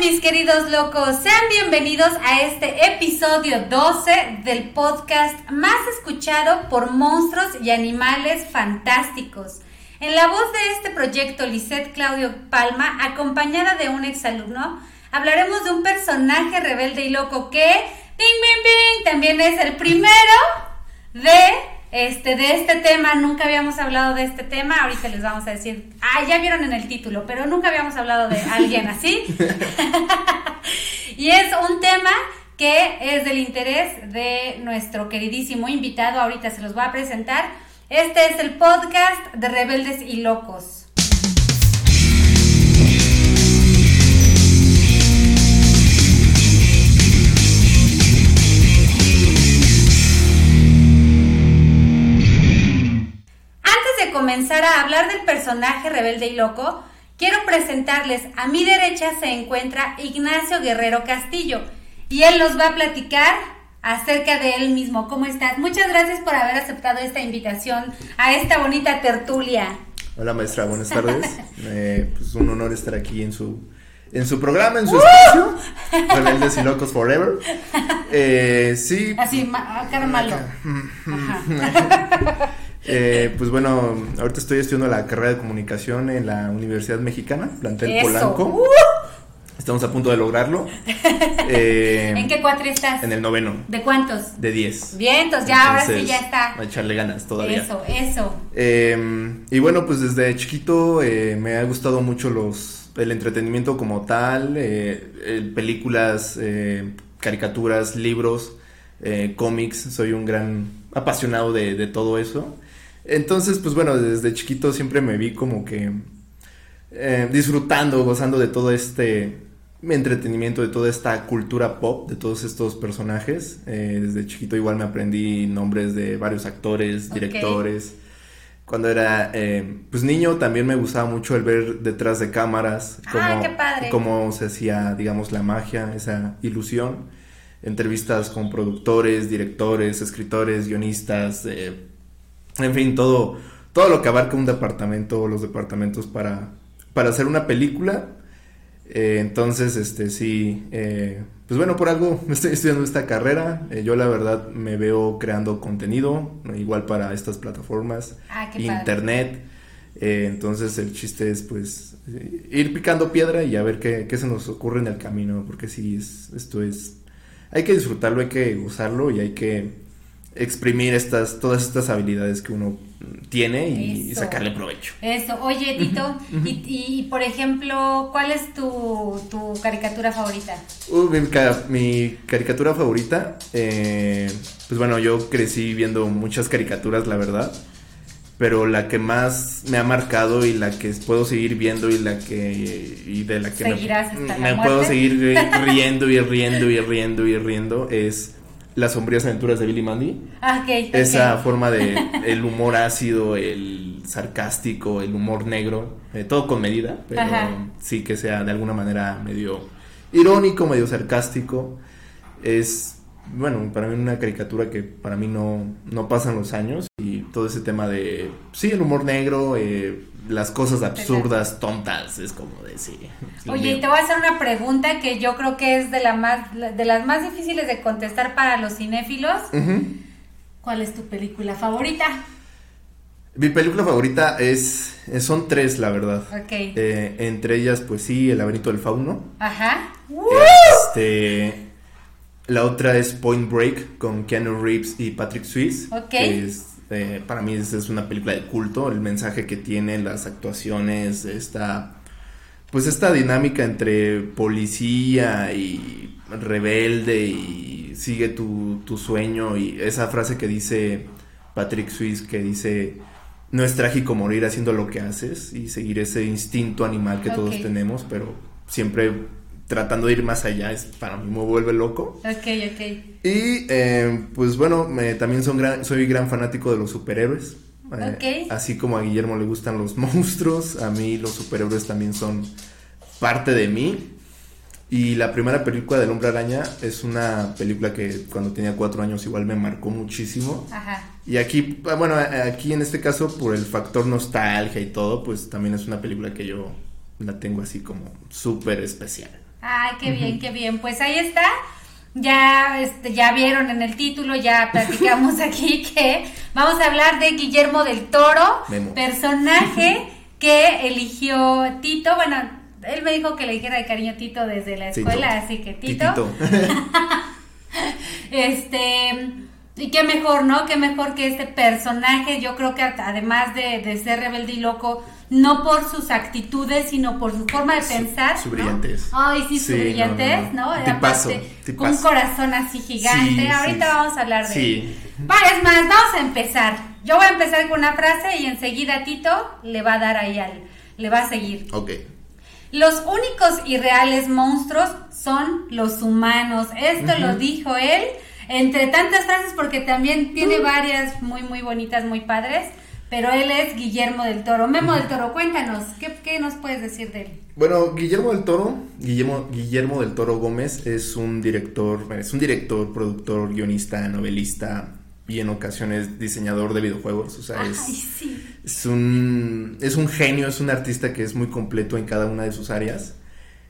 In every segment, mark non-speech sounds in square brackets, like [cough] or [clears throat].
mis queridos locos? Sean bienvenidos a este episodio 12 del podcast más escuchado por monstruos y animales fantásticos. En la voz de este proyecto, Lisette Claudio Palma, acompañada de un exalumno, hablaremos de un personaje rebelde y loco que, ding, bing, también es el primero de este, de este tema, nunca habíamos hablado de este tema, ahorita les vamos a decir, ah, ya vieron en el título, pero nunca habíamos hablado de alguien así. [laughs] y es un tema que es del interés de nuestro queridísimo invitado, ahorita se los voy a presentar. Este es el podcast de Rebeldes y Locos. Comenzar a hablar del personaje rebelde y loco, quiero presentarles, a mi derecha se encuentra Ignacio Guerrero Castillo y él nos va a platicar acerca de él mismo. ¿Cómo estás? Muchas gracias por haber aceptado esta invitación a esta bonita tertulia. Hola maestra, buenas tardes. [laughs] eh, pues un honor estar aquí en su en su programa, en su ¡Uh! espacio, Rebeldes y Locos Forever. [laughs] Eh, sí. Así, cara malo. [laughs] Eh, pues bueno, ahorita estoy estudiando la carrera de comunicación en la Universidad Mexicana, plantel Polanco. Uh. Estamos a punto de lograrlo. [laughs] Eh, ¿En qué cuatri estás? En el noveno. ¿De cuántos? De diez. Vientos, ya, ahora sí ya está. A echarle ganas todavía. Eso, eso. Em, y bueno, pues desde chiquito eh, me ha gustado mucho los el entretenimiento como tal, películas, caricaturas, libros, cómics. Soy un gran apasionado de, de todo eso. Entonces, pues bueno, desde chiquito siempre me vi como que eh, disfrutando, gozando de todo este entretenimiento, de toda esta cultura pop, de todos estos personajes. Eh, desde chiquito igual me aprendí nombres de varios actores, directores. Cuando era eh, pues niño también me gustaba mucho el ver detrás de cámaras cómo, cómo se hacía, digamos, la magia, esa ilusión. Entrevistas con productores, directores, escritores, guionistas, en fin, todo, todo lo que abarca un departamento o los departamentos para, para hacer una película. Eh, entonces, este sí, eh, pues bueno, por algo [laughs] estoy estudiando esta carrera. Eh, yo la verdad me veo creando contenido, igual para estas plataformas, ah, internet. entonces el chiste es pues ir picando piedra y a ver qué, qué se nos ocurre en el camino, porque sí, es, esto es, hay que disfrutarlo, hay que gozarlo y hay que exprimir estas, todas estas habilidades que uno tiene y, sacarle provecho. Eso, oye Tito, y, por ejemplo, ¿cuál es tu, caricatura favorita? Uh, mi, caricatura favorita, eh, pues bueno, yo crecí viendo muchas caricaturas, la verdad, pero la que más me ha marcado y la que puedo seguir viendo y la que y de la que me, me puedo seguir [laughs] riendo y riendo y riendo y riendo es las sombrías aventuras de Billy Mandy. Ah, Esa forma de el humor ácido, el sarcástico, el humor negro, eh, todo con medida, pero sí que sea de alguna manera medio irónico, medio sarcástico. Es, bueno, para mí una caricatura que para mí no, no pasan los años y todo ese tema de, sí, el humor negro, eh, las cosas absurdas, tontas, es como decir. [laughs] Oye, te voy a hacer una pregunta que yo creo que es de, la más, de las más difíciles de contestar para los cinéfilos. ¿Cuál es tu película favorita? Mi película favorita es, son tres, la verdad. Ok. Eh, entre ellas, pues sí, El laberinto del fauno. Ajá. Este, la otra es Point Break con Keanu Reeves y Patrick Swayze. Ok. Eh, para mí es, es, una película de culto, el mensaje que tiene, las actuaciones, esta, pues esta dinámica entre policía y rebelde y sigue tu, tu sueño y esa frase que dice Patrick Swayze que dice no es trágico morir haciendo lo que haces y seguir ese instinto animal que todos tenemos, pero siempre tratando de ir más allá, es para mí me vuelve loco. Ok, ok. Y eh, pues bueno, también son gran, soy gran fanático de los superhéroes. Eh, así como a Guillermo le gustan los [laughs] monstruos, a mí los superhéroes también son parte de mí. Y la primera película del Hombre Araña es una película que cuando tenía cuatro años igual me marcó muchísimo. Ajá. Y aquí, bueno, aquí en este caso por el factor nostalgia y todo, pues también es una película que yo la tengo así como súper especial. Ay, qué bien, qué bien. Pues ahí está. Ya, este, ya vieron en el título, ya [laughs] platicamos aquí que vamos a hablar de Guillermo del Toro, personaje [laughs] que eligió Tito. Bueno, él me dijo que le dijera de cariño Tito desde la escuela, así que Tito. [laughs] este, y qué mejor, ¿no? Qué mejor que este personaje. Yo creo que además de, de ser rebelde y loco, no por sus actitudes, sino por su forma de pensar. Su brillantez. Ay, sí, su brillantez, ¿no? Tipazo, Con un corazón así gigante. Ahorita vamos a hablar de sí. es más, vamos a empezar. Yo voy a empezar con una frase y enseguida Tito le va a dar ahí al. le va a seguir. Ok. Los únicos y reales monstruos son los humanos. Esto lo dijo él, entre tantas frases, porque también tiene varias muy, muy bonitas, muy padres. Pero él es Guillermo del Toro. Memo del Toro, cuéntanos, ¿qué, nos puedes decir de él? Bueno, Guillermo del Toro, Guillermo, Guillermo del Toro Gómez es un director, es un director, productor, guionista, novelista y en ocasiones diseñador de videojuegos. O sea, es, un, es un genio, es un artista que es muy completo en cada una de sus áreas.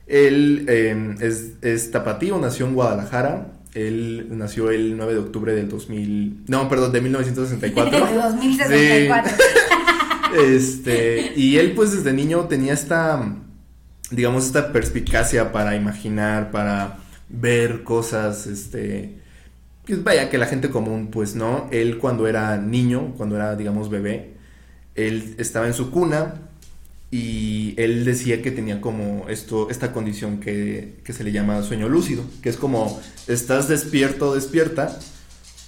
Él em, es, es tapatío, nació en Guadalajara, él nació el 9 de octubre del 2000. No, perdón, de 1964. De 2064. Este, y él, pues desde niño tenía esta, digamos, esta perspicacia para imaginar, para ver cosas, este. Pues vaya, que la gente común, pues no. Él, cuando era niño, cuando era, digamos, bebé, él estaba en su cuna y él decía que tenía como esto, esta condición que, se le llama sueño lúcido, que es como estás despierto, despierta,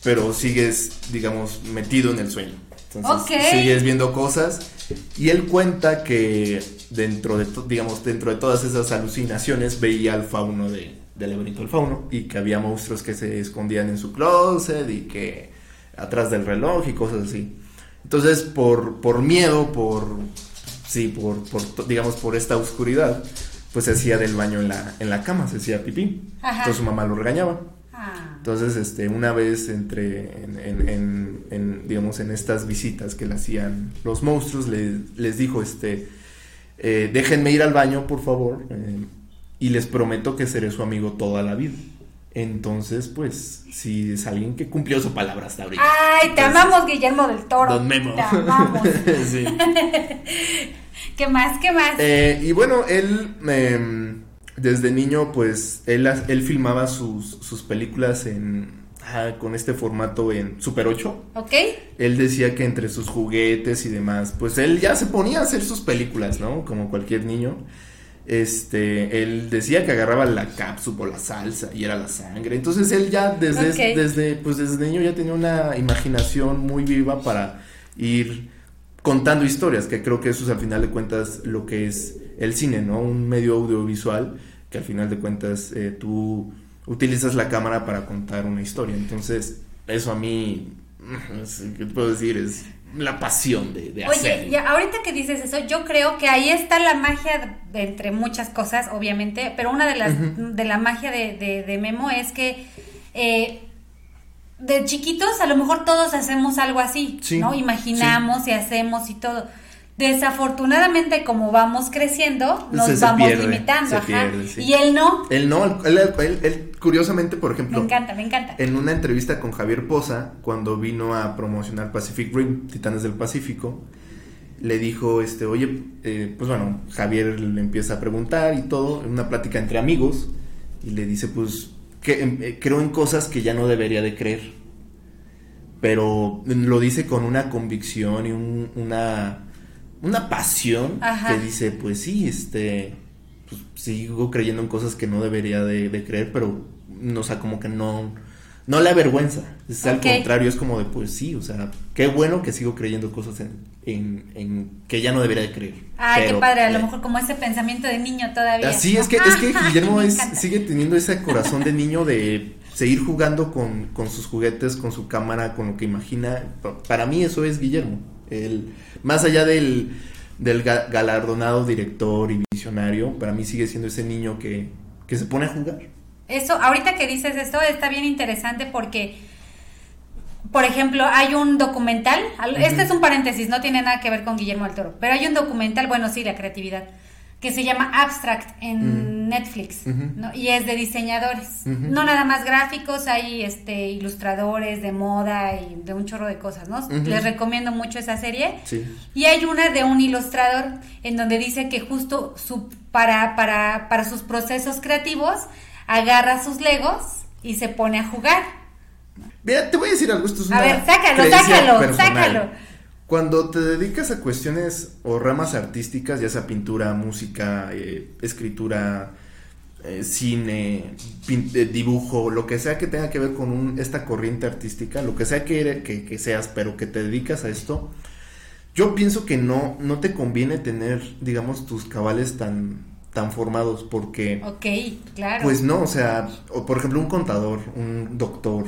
pero sigues, digamos, metido en el sueño. Entonces sigues viendo cosas y él cuenta que dentro de, digamos, dentro de todas esas alucinaciones veía al fauno de, del laberinto del fauno y que había monstruos que se escondían en su closet y que atrás del reloj y cosas así. Entonces, por, por miedo, por sí, por, por, digamos, por esta oscuridad, pues se hacía del baño en la, en la cama, se hacía pipí. Entonces su mamá lo regañaba. Ah. Entonces, este, una vez entre, en, en, digamos, en estas visitas que le hacían los monstruos, les dijo, este, eh, déjenme ir al baño, por favor, eh, y les prometo que seré su amigo toda la vida. Entonces, pues, si es alguien que cumplió su palabra hasta ahorita. Ay, te amamos, Guillermo del Toro. Don Memo. Te amamos. [laughs] sí. [laughs] ¿Qué más? ¿Qué más? Eh, y bueno, él, em, desde niño, pues, él, él filmaba sus, sus películas en, con este formato en Super 8. Ok. Él decía que entre sus juguetes y demás, pues él ya se ponía a hacer sus películas, ¿no? Como cualquier niño este, él decía que agarraba la cápsula o la salsa y era la sangre. Entonces él ya desde, desde, pues desde niño ya tenía una imaginación muy viva para ir contando historias, que creo que eso es al final de cuentas lo que es el cine, ¿no? Un medio audiovisual que al final de cuentas eh, tú utilizas la cámara para contar una historia. Entonces, eso a mí, ¿qué puedo decir? Es la pasión de, de hacer. Oye, ahorita que dices eso, yo creo que ahí está la magia de, entre muchas cosas, obviamente, pero una de las de la magia de, de, Memo es que eh, de chiquitos a lo mejor todos hacemos algo así, ¿no? Imaginamos y hacemos y todo. Desafortunadamente, como vamos creciendo, nos vamos limitando. ajá. Y él no. Él no, él, curiosamente, por ejemplo. Me encanta, me encanta. En una entrevista con Javier Poza, cuando vino a promocionar Pacific Rim, Titanes del Pacífico, le dijo, este, oye, eh, pues bueno, Javier le empieza a preguntar y todo, en una plática entre amigos, y le dice, pues, que em, eh, creo en cosas que ya no debería de creer. Pero lo dice con una convicción y una una pasión que dice, pues sí, este, pues sigo creyendo en cosas que no debería de, creer, pero, no, o sea, como que no, no le avergüenza. Es al contrario, es como de, pues sí, o sea, qué bueno que sigo creyendo cosas en, en, que ya no debería de creer. Ay, qué padre, a lo mejor como ese pensamiento de niño todavía. Sí, es que, es que [laughs] Guillermo sigue teniendo ese corazón de niño de seguir jugando con, con sus juguetes, con su cámara, con lo que imagina. Para mí eso es Guillermo. El, más allá del, del galardonado director y para mí sigue siendo ese niño que, que se pone a jugar. Eso, ahorita que dices esto, está bien interesante porque, por ejemplo, hay un documental, este es un paréntesis, no tiene nada que ver con Guillermo del Toro, pero hay un documental, bueno, sí, la creatividad, que se llama Abstract en Netflix, ¿no? Y es de diseñadores. No nada más gráficos, hay este ilustradores de moda y de un chorro de cosas, ¿no? Les recomiendo mucho esa serie. Sí. Y hay una de un ilustrador en donde dice que justo su para para para sus procesos creativos agarra sus legos y se pone a jugar. Mira, te voy a decir algo, esto es A ver, sácalo, sácalo, sácalo. Cuando te dedicas a cuestiones o ramas artísticas, ya sea pintura, música, eh, escritura, eh, cine, eh, dibujo, lo que sea que tenga que ver con esta corriente artística, lo que sea que, que, seas, pero que te dedicas a esto, yo pienso que no, no te conviene tener, digamos, tus cabales tan, tan formados porque... Ok, claro. Pues no, o sea, o por ejemplo un contador, un doctor,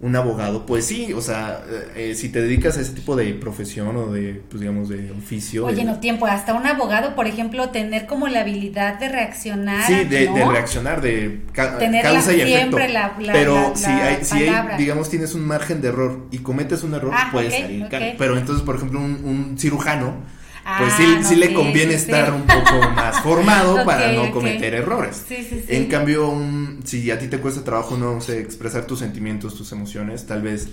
un abogado, pues sí, o sea, eh, si te dedicas a ese tipo de profesión o de, pues digamos, de oficio. Oye, no tiempo, hasta un abogado, por ejemplo, tener como la habilidad de reaccionar. Sí, de, reaccionar, de tener causa y efecto. La, pero si, hay, si hay, digamos, tienes un margen de error y cometes un error, ah, puedes salir. Pero entonces, por ejemplo, un, un cirujano pues sí, ah, sí le conviene estar un poco más [laughs] formado para no cometer errores. En cambio, si a ti te cuesta trabajo, no sé, expresar tus sentimientos, tus emociones, tal vez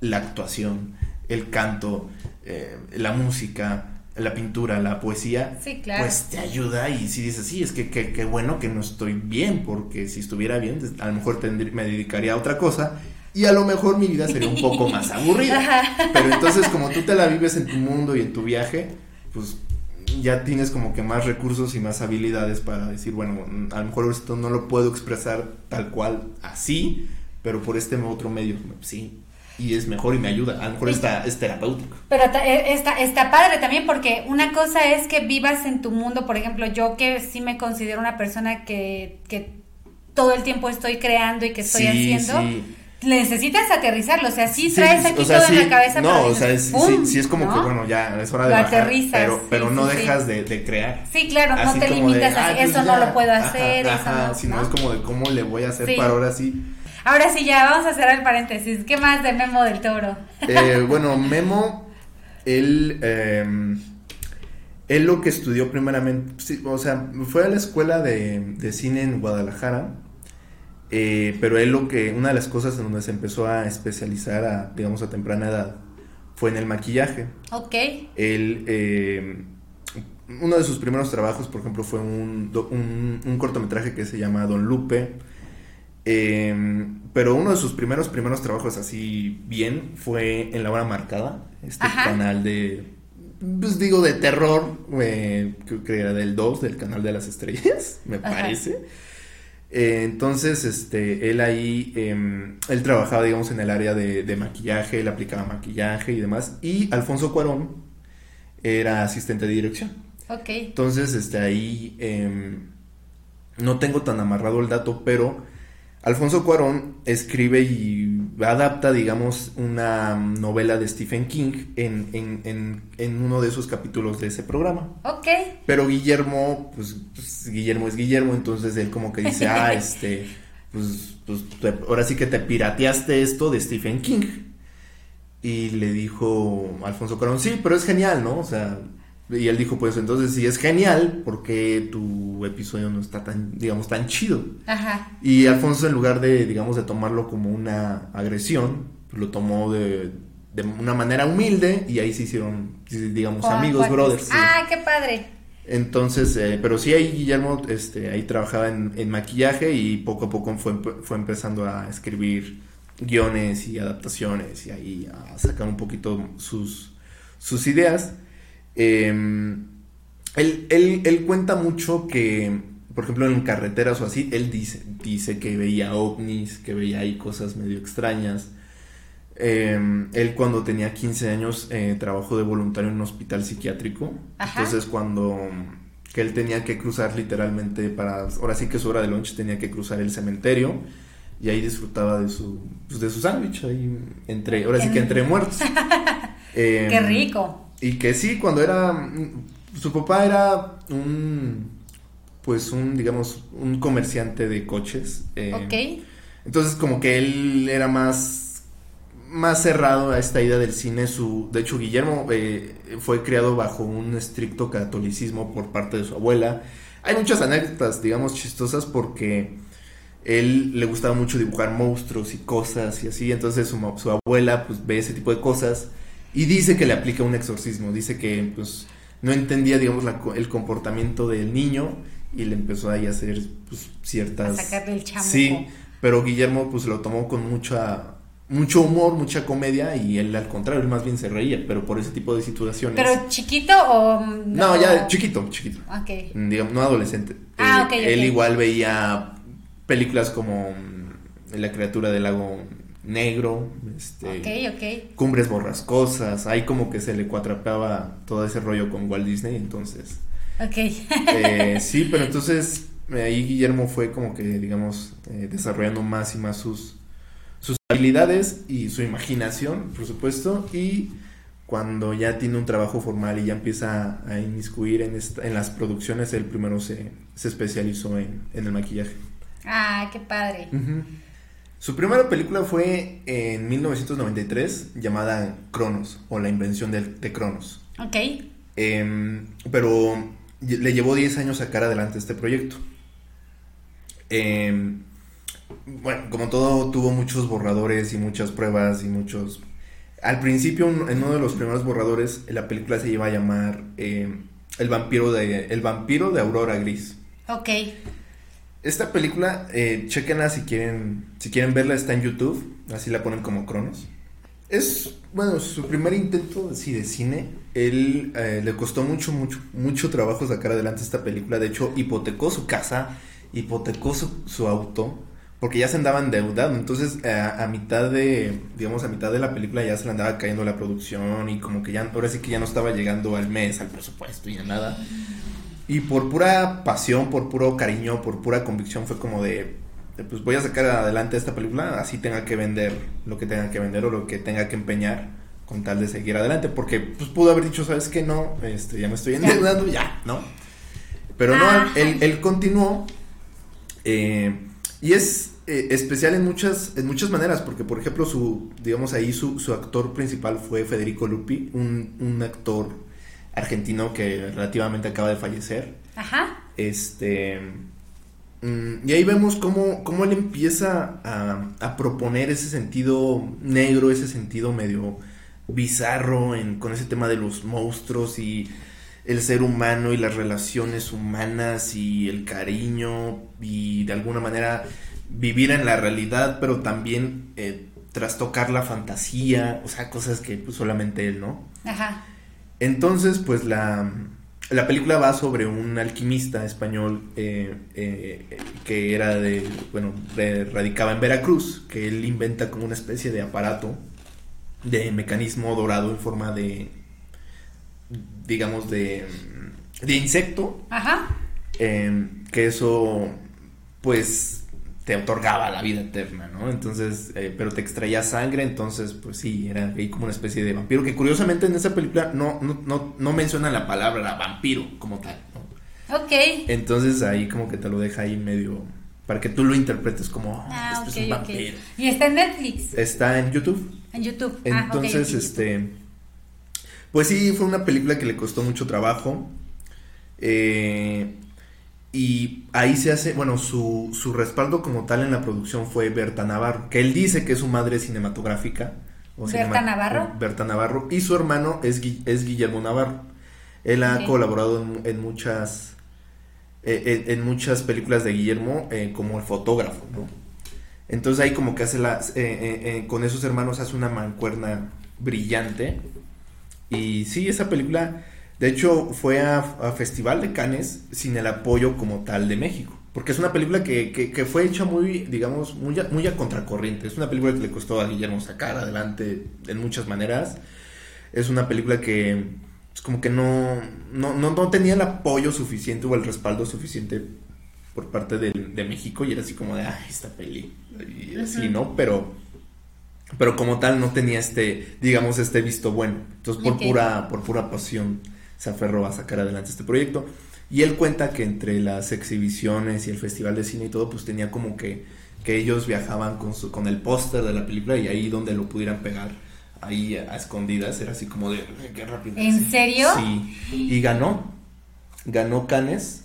la actuación, el canto, eh, la música, la pintura, la poesía, pues te ayuda y si dices, sí, es que qué bueno que no estoy bien, porque si estuviera bien, a lo mejor me dedicaría a otra cosa y a lo mejor mi vida sería un poco más [laughs] aburrida. Pero entonces como tú te la vives en tu mundo y en tu viaje, pues ya tienes como que más recursos y más habilidades para decir, bueno, a lo mejor esto no lo puedo expresar tal cual así, pero por este otro medio, sí. Y es mejor y me ayuda. A lo mejor está, es terapéutico. Pero e, está, está padre también porque una cosa es que vivas en tu mundo. Por ejemplo, yo que sí me considero una persona que, que todo el tiempo estoy creando y que estoy haciendo. Sí necesitas aterrizarlo, o sea, sí traes aquí todo en la cabeza. No, o sea, sí, es como que, bueno, ya es hora de lo bajar, aterrizas, pero, pero no dejas de, de, crear. Sí, claro, no te limitas a pues eso no lo puedo hacer, ajá, eso sino es como de cómo le voy a hacer para ahora sí. Ahora sí, ya, vamos a cerrar el paréntesis. ¿Qué más de Memo del Toro? Eh, [laughs] bueno, Memo, él, eh, él lo que estudió primeramente, o sea, fue a la escuela de, de cine en Guadalajara, eh, pero él lo que, una de las cosas en donde se empezó a especializar, a, digamos, a temprana edad, fue en el maquillaje. Ok. Él, eh, uno de sus primeros trabajos, por ejemplo, fue un, un, cortometraje que se llama Don Lupe. Eh, pero uno de sus primeros, primeros trabajos así bien fue en La Hora Marcada, este canal de, pues digo, de terror, creo que era del 2, del canal de las estrellas, [laughs] me parece. Eh, entonces, este, él ahí, em, él trabajaba, digamos, en el área de, maquillaje, él aplicaba maquillaje y demás. Y Alfonso Cuarón era asistente de dirección. Ok. Entonces, este, ahí em, no tengo tan amarrado el dato, pero Alfonso Cuarón escribe y adapta, digamos, una novela de Stephen King en, en, en, uno de esos capítulos de ese programa. Ok. Pero Guillermo, pues, pues Guillermo es Guillermo, entonces él como que dice, ah, [laughs] este, pues, pues ahora sí que te pirateaste esto de Stephen King. Y le dijo Alfonso Cuarón, sí, pero es genial, ¿no? O sea, y él dijo, pues entonces si es genial, porque tu episodio no está tan, digamos, tan chido? Ajá. Y Alfonso, en lugar de, digamos, de tomarlo como una agresión, lo tomó de, de una manera humilde y ahí se hicieron, digamos, amigos, brothers. Ah, qué padre. Entonces, eh, pero sí ahí Guillermo, este, ahí trabajaba en, en, maquillaje y poco a poco fue, fue empezando a escribir guiones y adaptaciones y ahí a sacar un poquito sus, sus ideas. Em, él, él, cuenta mucho que, por ejemplo, en carreteras o así, él dice, dice que veía ovnis, que veía ahí cosas medio extrañas. Em, él cuando tenía 15 años eh, trabajó de voluntario en un hospital psiquiátrico. Entonces cuando que él tenía que cruzar literalmente para, ahora sí que su hora de lunch tenía que cruzar el cementerio y ahí disfrutaba de su, pues, de su sándwich ahí entre, ahora sí que entre muertos. [laughs] Qué em, rico. Y que sí, cuando era. Su papá era un. Pues un, digamos, un comerciante de coches. Eh, ok. Entonces, como que él era más. Más cerrado a esta idea del cine. Su, de hecho, Guillermo eh, fue criado bajo un estricto catolicismo por parte de su abuela. hay muchas anécdotas, digamos, chistosas porque él le gustaba mucho dibujar monstruos y cosas y así, entonces su, su abuela pues ve ese tipo de cosas y dice que le aplica un exorcismo, dice que pues no entendía, digamos, el comportamiento del niño y le empezó ahí a hacer pues, ciertas... A sacarle el chamuco. Sí, pero Guillermo pues lo tomó con mucha mucho humor, mucha comedia y él al contrario, él más bien se reía, pero por ese tipo de situaciones. ¿Pero chiquito o...? No, ya chiquito, chiquito. Ok. Digamos, no adolescente. Ah, él, él igual veía películas como mm, La criatura del lago negro, este, Cumbres borrascosas, ahí como que se le cuatrapeaba todo ese rollo con Walt Disney, entonces. Ok. eh, [laughs] sí, pero entonces ahí Guillermo fue como que, digamos, eh, desarrollando más y más sus, sus habilidades y su imaginación, por supuesto, y cuando ya tiene un trabajo formal y ya empieza a inmiscuir en, en las producciones, él primero se, se especializó en, en, el maquillaje. Ah, qué padre. Su primera película fue en 1993 llamada Cronos o La invención de, de Cronos. Ok. Em, pero le llevó 10 años sacar adelante este proyecto. Eh, bueno, como todo, tuvo muchos borradores y muchas pruebas y muchos... Al principio, en uno de los primeros borradores, la película se iba a llamar eh, El vampiro de El vampiro de Aurora Gris. Ok. Esta película, eh, chequenla si quieren, si quieren verla, está en YouTube, así la ponen como Cronos. Es, bueno, su primer intento sí, de cine. Él eh, le costó mucho, mucho, mucho trabajo sacar adelante esta película. De hecho, hipotecó su casa, hipotecó su, su auto porque ya se andaban endeudando, entonces eh, a, mitad de, digamos, a mitad de la película ya se le andaba cayendo la producción y como que ya, ahora sí que ya no estaba llegando al mes, al presupuesto y a nada. Y por pura pasión, por puro cariño, por pura convicción fue como de, pues voy a sacar adelante esta película, así tenga que vender lo que tenga que vender o lo que tenga que empeñar con tal de seguir adelante, porque pues pudo haber dicho, ¿sabes qué? No, este, ya me estoy endeudando, ya, ¿no? Pero no, él, él continuó. Eh, y es eh, especial en muchas, en muchas maneras, porque por ejemplo su, digamos ahí su, su actor principal fue Federico Lupi, un, un, actor argentino que relativamente acaba de fallecer. Ajá. Este... Mm, y ahí vemos cómo, cómo él empieza a, a, proponer ese sentido negro, ese sentido medio bizarro en, con ese tema de los monstruos y el ser humano y las relaciones humanas y el cariño y de alguna manera vivir en la realidad, pero también eh, trastocar la fantasía, o sea, cosas que pues, solamente él, ¿no? Ajá. Entonces, pues la, la película va sobre un alquimista español eh, eh, que era de, bueno, radicaba en Veracruz, que él inventa como una especie de aparato de mecanismo dorado en forma de digamos, de, de insecto. Ajá. Em, que eso, pues, te otorgaba la vida eterna, ¿no? Entonces, eh, pero te extraía sangre, entonces, pues sí, era ahí como una especie de vampiro, que curiosamente en esa película no, no, no, no menciona la palabra vampiro como tal, ¿no? Ok. Entonces ahí como que te lo deja ahí medio para que tú lo interpretes como ah, este es un vampiro. Y está en Netflix. Está en YouTube. En YouTube. Entonces, ah, okay, este pues sí, fue una película que le costó mucho trabajo. Eh, y ahí se hace, bueno, su, su, respaldo como tal en la producción fue Berta Navarro, que él dice que es su madre cinematográfica. O ¿Berta Navarro? Berta Navarro. Y su hermano es, es Guillermo Navarro. Él ha colaborado en, muchas eh, en, muchas películas de Guillermo eh, como el fotógrafo, ¿no? Entonces ahí como que hace la, con esos hermanos hace una mancuerna brillante y sí, esa película, de hecho, fue a, Festival de Cannes sin el apoyo como tal de México. Porque es una película que, que, fue hecha muy, digamos, muy a, muy a contracorriente. Es una película que le costó a Guillermo sacar adelante en muchas maneras. Es una película que es pues, como que no, no, no, tenía el apoyo suficiente o el respaldo suficiente por parte de, de México y era así como de, ay, esta peli. Y así, ¿no? Pero pero como tal no tenía este, digamos, este visto bueno. Entonces, por pura, por pura pasión, se aferró a sacar adelante este proyecto. Y él cuenta que entre las exhibiciones y el festival de cine y todo, pues tenía como que, que ellos viajaban con, su, con el póster de la película y ahí donde lo pudieran pegar, ahí a escondidas, era así como de, qué rápido. ¿En serio? Sí, y ganó, ganó Canes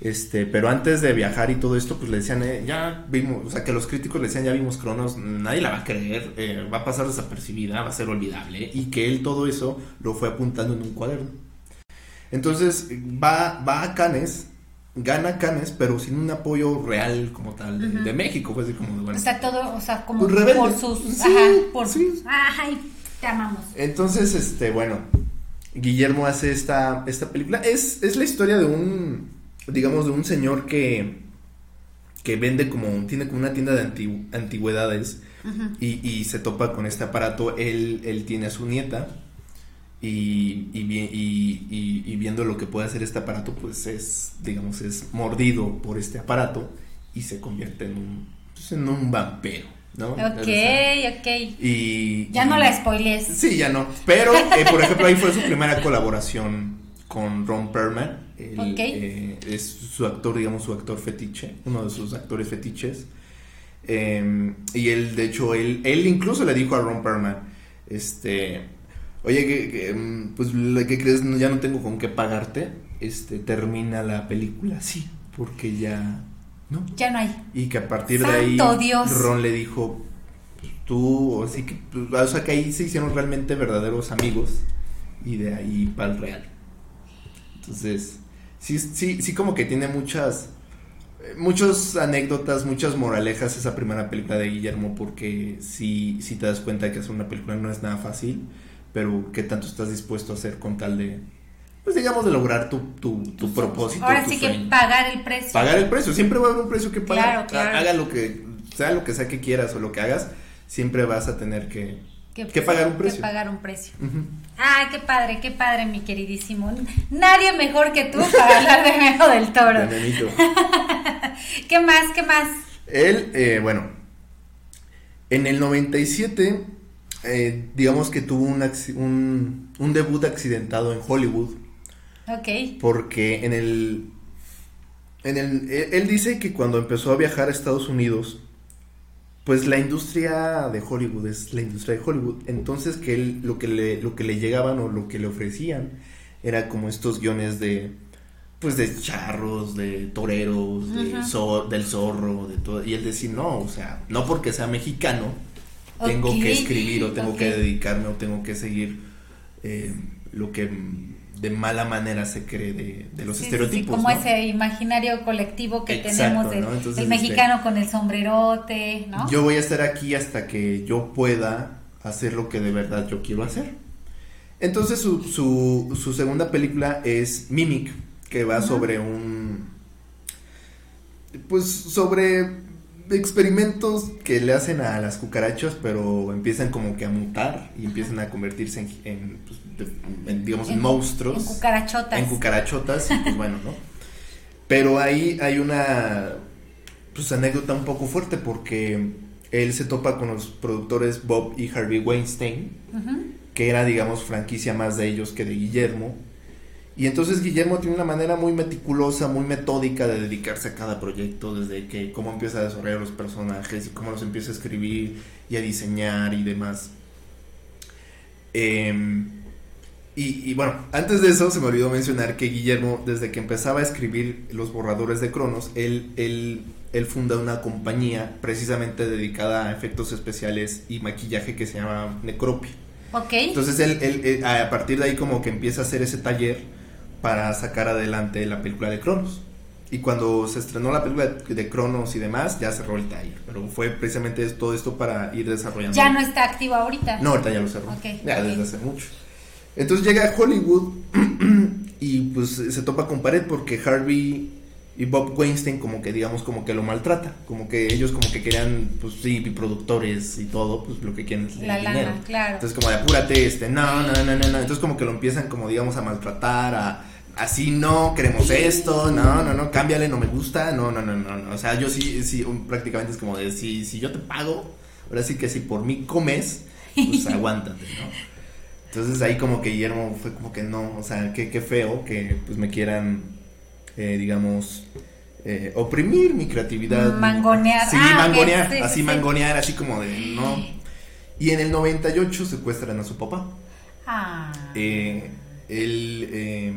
Este, pero antes de viajar y todo esto, pues le decían, eh, ya vimos, o sea, que los críticos le decían, ya vimos Cronos, nadie la va a creer, eh, va a pasar desapercibida, va a ser olvidable, y que él todo eso lo fue apuntando en un cuaderno. Entonces, va, va a Cannes, gana Cannes, pero sin un apoyo real como tal de, de México, fue así como de, bueno. O sea, todo, o sea, como Pues rebelde. por sus, Sí, ajá, por sí. te amamos. Entonces, este, bueno, Guillermo hace esta, esta película. Es, es la historia de un, digamos, de un señor que, que vende como, tiene como una tienda de antigü- antigüedades y, y se topa con este aparato. Él, él tiene a su nieta y, y, vi- y- y- y viendo lo que puede hacer este aparato, pues es, digamos, es mordido por este aparato y se convierte en un, pues, en un vampiro, ¿no? Ok, O sea, ok. y, Ya no la spoilees. Sí, ya no. Pero, eh, por ejemplo, ahí fue su primera colaboración con Ron Perlman. Él, Ok. eh, es su actor, digamos, su actor fetiche, uno de sus actores fetiches. Eh, y él, de hecho, él, él incluso le dijo a Ron Perlman, este, oye, que, que, mm, pues, ¿la- ¿qué crees? No, ya no tengo con qué pagarte. Este, termina la película así, porque ya, ¿no? Ya no hay. Y que a partir de ahí Dios. Ron le dijo, tú, o así que, pues, o sea que ahí se hicieron realmente verdaderos amigos y de ahí para el real. Entonces, sí, sí, sí como que tiene muchas, eh, muchas anécdotas, muchas moralejas esa primera película de Guillermo porque sí, sí te das cuenta que hacer una película no es nada fácil, pero qué tanto estás dispuesto a hacer con tal de, pues digamos, de lograr tu, tu, tu propósito. Ahora tu sí que pagar el precio. pagar el precio. Siempre va a haber un precio que pagar. Claro, claro. Haga lo que sea lo que sea que quieras o lo que hagas, siempre vas a tener que, Que, que pagar un precio. Que pagar un precio. Ah, qué padre, qué padre, mi queridísimo. Nadie mejor que tú para hablar de Memo del Toro. De. [laughs] ¿Qué más? ¿Qué más? Él, eh, bueno, en el 97, eh, digamos que tuvo un, un, un debut accidentado en Hollywood, Ok. porque en el, en el, él, dice que cuando empezó a viajar a Estados Unidos, pues la industria de Hollywood es la industria de Hollywood, entonces que él lo que le, lo que le llegaban o lo que le ofrecían era como estos guiones de, pues de charros, de toreros, de zor- del zorro, de todo, y él decía, no, o sea, no porque sea mexicano, tengo que escribir o tengo que dedicarme o tengo que seguir eh, lo que de mala manera se cree de, de los Sí, estereotipos. sí, como ¿no? ese imaginario colectivo que Exacto, tenemos del ¿no? Entonces, el este, mexicano con el sombrerote, ¿no? Yo voy a estar aquí hasta que yo pueda hacer lo que de verdad yo quiero hacer. Entonces su, su, su segunda película es Mimic, que va sobre un... Pues sobre experimentos que le hacen a las cucarachas, pero empiezan como que a mutar y empiezan a convertirse en, en, pues, de- en, digamos, en, monstruos. En cucarachotas. En cucarachotas, y pues bueno, ¿no? Pero ahí hay una pues anécdota un poco fuerte porque él se topa con los productores Bob y Harvey Weinstein, que era digamos franquicia más de ellos que de Guillermo. Y entonces Guillermo tiene una manera muy meticulosa, muy metódica de dedicarse a cada proyecto, desde que cómo empieza a desarrollar los personajes y cómo los empieza a escribir y a diseñar y demás. Em, y, y bueno, antes de eso se me olvidó mencionar que Guillermo, desde que empezaba a escribir los borradores de Cronos, él, él, él funda una compañía precisamente dedicada a efectos especiales y maquillaje que se llama Necropia. Ok. Entonces él, él, él, a partir de ahí como que empieza a hacer ese taller para sacar adelante la película de Cronos. Y cuando se estrenó la película de Cronos y demás, ya cerró el taller. Pero fue precisamente todo esto para ir desarrollando. Ya no está activo ahorita. No, ahorita ya lo cerró. Ok, ya ok. desde hace mucho. Entonces llega a Hollywood [clears throat] y pues se topa con pared porque Harvey y Bob Weinstein como que digamos como que lo maltrata, como que ellos como que querían pues sí, productores y todo, pues lo que quieren es La el lana, dinero. claro. Entonces como de apúrate este, no, no, no, no, no, entonces como que lo empiezan como digamos a maltratar, a así no, queremos esto, no, no, no, cámbiale, no me gusta, no, no, no, no, no. o sea, yo sí, sí, prácticamente es como de si, si yo te pago, ahora sí que si por mí comes, pues [laughs] aguántate, ¿no? Entonces ahí como que Guillermo fue como que no, o sea, qué, qué feo que pues me quieran, eh, digamos, eh, oprimir mi creatividad. Mangonear. Sí, Ah, mangonear, sí, sí, así sí. mangonear, así como de no. Y en el 98 secuestran a su papá. Ah. Eh, él, eh,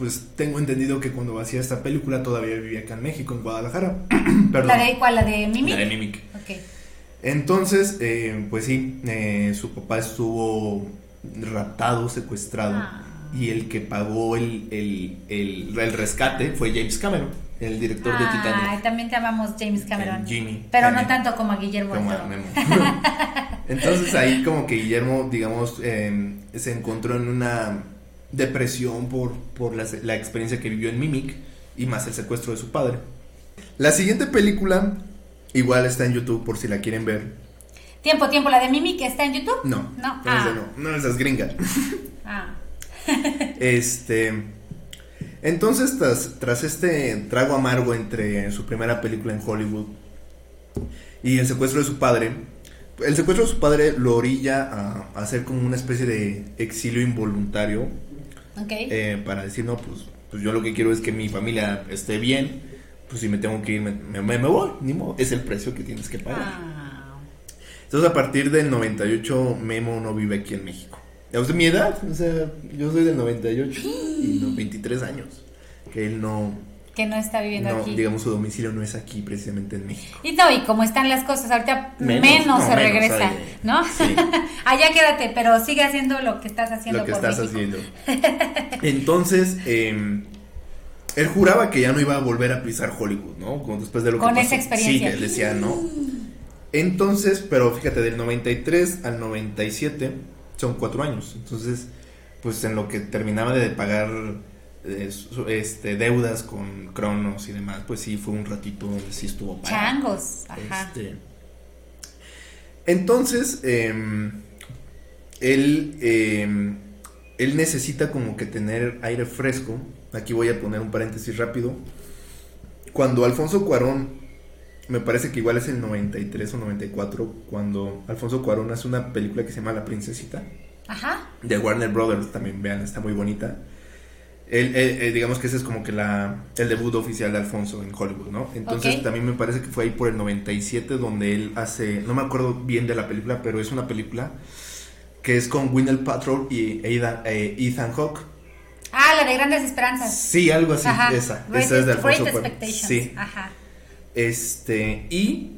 pues tengo entendido que cuando hacía esta película todavía vivía acá en México, en Guadalajara. [clears throat] Perdón. ¿La de cuál? ¿La de Mimic? La de Mimic. Ok. Entonces, eh, pues sí, eh, su papá estuvo raptado, secuestrado. Ah. Y el que pagó el, el, el, rescate fue James Cameron, el director de Titanic. también te amamos James Cameron. Jimmy. Pero no tanto como a Guillermo. Como a Memo. [laughs] Entonces ahí como que Guillermo, digamos, em, se encontró en una depresión por, por la, la experiencia que vivió en Mimic y más el secuestro de su padre. La siguiente película igual está en YouTube por si la quieren ver. Tiempo, tiempo, ¿la de Mimic está en YouTube? No, no, no, ah. no, no esas gringas. [laughs] Ah. [laughs] este. Entonces, tras, tras este trago amargo entre su primera película en Hollywood y el secuestro de su padre, el secuestro de su padre lo orilla a, hacer como una especie de exilio involuntario. Eh, para decir, no, pues, pues yo lo que quiero es que mi familia esté bien. Pues si me tengo que ir, me, me, voy, ni modo. Es el precio que tienes que pagar. Ah. Entonces a partir del 98 Memo no vive aquí en México. De mi edad, o sea, yo soy del 98 y no, 23 [gasps] años. Que él no, que no está viviendo aquí. Digamos, su domicilio no es aquí, precisamente en México. Y no, y como están las cosas, ahorita menos, se regresa, ¿no? [laughs] Allá quédate, pero sigue haciendo lo que estás haciendo. Lo que estás haciendo. [laughs] Entonces, eh, él juraba que ya no iba a volver a pisar Hollywood, ¿no? Como después de lo Con que esa experiencia. Sí, él decía, ¿no? Entonces, pero fíjate, del 93 al 97 son cuatro años. Entonces, pues en lo que terminaba de pagar este, deudas con Cronos y demás, pues sí fue un ratito donde sí estuvo Changos, ajá. Este, entonces, em, él, em, él necesita como que tener aire fresco. Aquí voy a poner un paréntesis rápido. Cuando Alfonso Cuarón, me parece que igual es el 93 o 94, cuando Alfonso Cuarón hace una película que se llama La Princesita. Ajá. De Warner Brothers, también vean, está muy bonita eh, digamos que ese es como que la, el debut oficial de Alfonso en Hollywood, ¿no? Entonces también me parece que fue ahí por el 97 donde él hace, no me acuerdo bien de la película, pero es una película que es con Gwyneth Patrol y Ethan, eh, Ethan Hawke. Ah, la de Grandes Esperanzas. Sí, algo así, esa. esa es de Alfonso Sí. Ajá. Este, y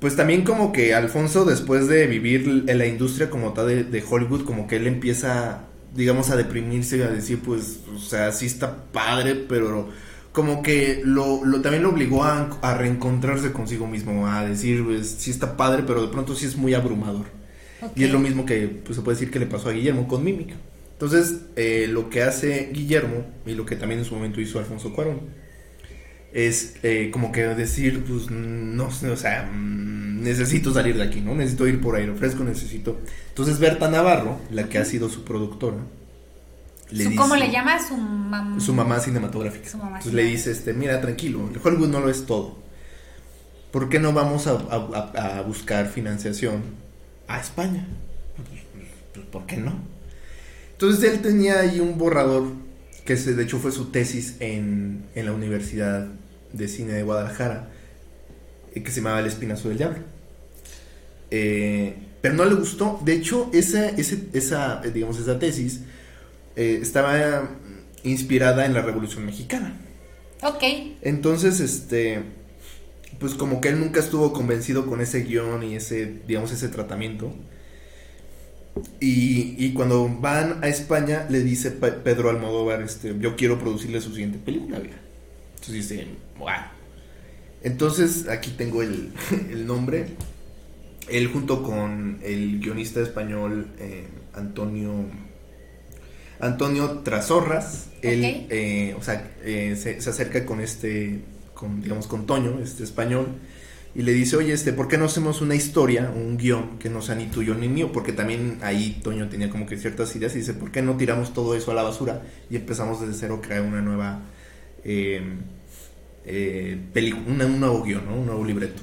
pues también como que Alfonso después de vivir en la industria como tal de, de Hollywood, como que él empieza digamos, a deprimirse y a decir, pues, o sea, sí está padre, pero como que lo, lo también lo obligó a, a, reencontrarse consigo mismo, a decir, pues, sí está padre, pero de pronto sí es muy abrumador. Y es lo mismo que pues, se puede decir que le pasó a Guillermo con Mímica. Entonces, eh, lo que hace Guillermo, y lo que también en su momento hizo Alfonso Cuarón, es eh, como que decir, pues, no sé, o sea, mm, necesito salir de aquí, ¿no? Necesito ir por aire fresco, necesito... Entonces Berta Navarro, la que ha sido su productora, le ¿Cómo le llama su mamá? Su mamá cinematográfica. Entonces le dice, este, mira, tranquilo, Hollywood no lo es todo. ¿Por qué no vamos a, buscar financiación a España? Pues, ¿Por qué no? Entonces él tenía ahí un borrador que se, de hecho fue su tesis en, en la Universidad de Cine de Guadalajara, eh, que se llamaba El Espinazo del Diablo. Eh, pero no le gustó. De hecho, esa, esa, digamos, esa tesis eh, estaba inspirada en la Revolución Mexicana. Ok. Entonces, este, pues como que él nunca estuvo convencido con ese guion y ese, digamos, ese tratamiento. Y, y cuando van a España, le dice Pedro Almodóvar, este, yo quiero producirle su siguiente película, Entonces dice, wow. Entonces, aquí tengo el, [laughs] el nombre. Él junto con el guionista español eh, Antonio Antonio Trasorras, él, eh, o sea, eh, se, acerca con este, con, digamos, con Toño, este español, y le dice, oye, este, ¿por qué no hacemos una historia, un guion que no sea ni tuyo ni mío? Porque también ahí Toño tenía como que ciertas ideas y dice, ¿por qué no tiramos todo eso a la basura y empezamos desde cero a crear una nueva em, eh, un nuevo guion, un nuevo libreto?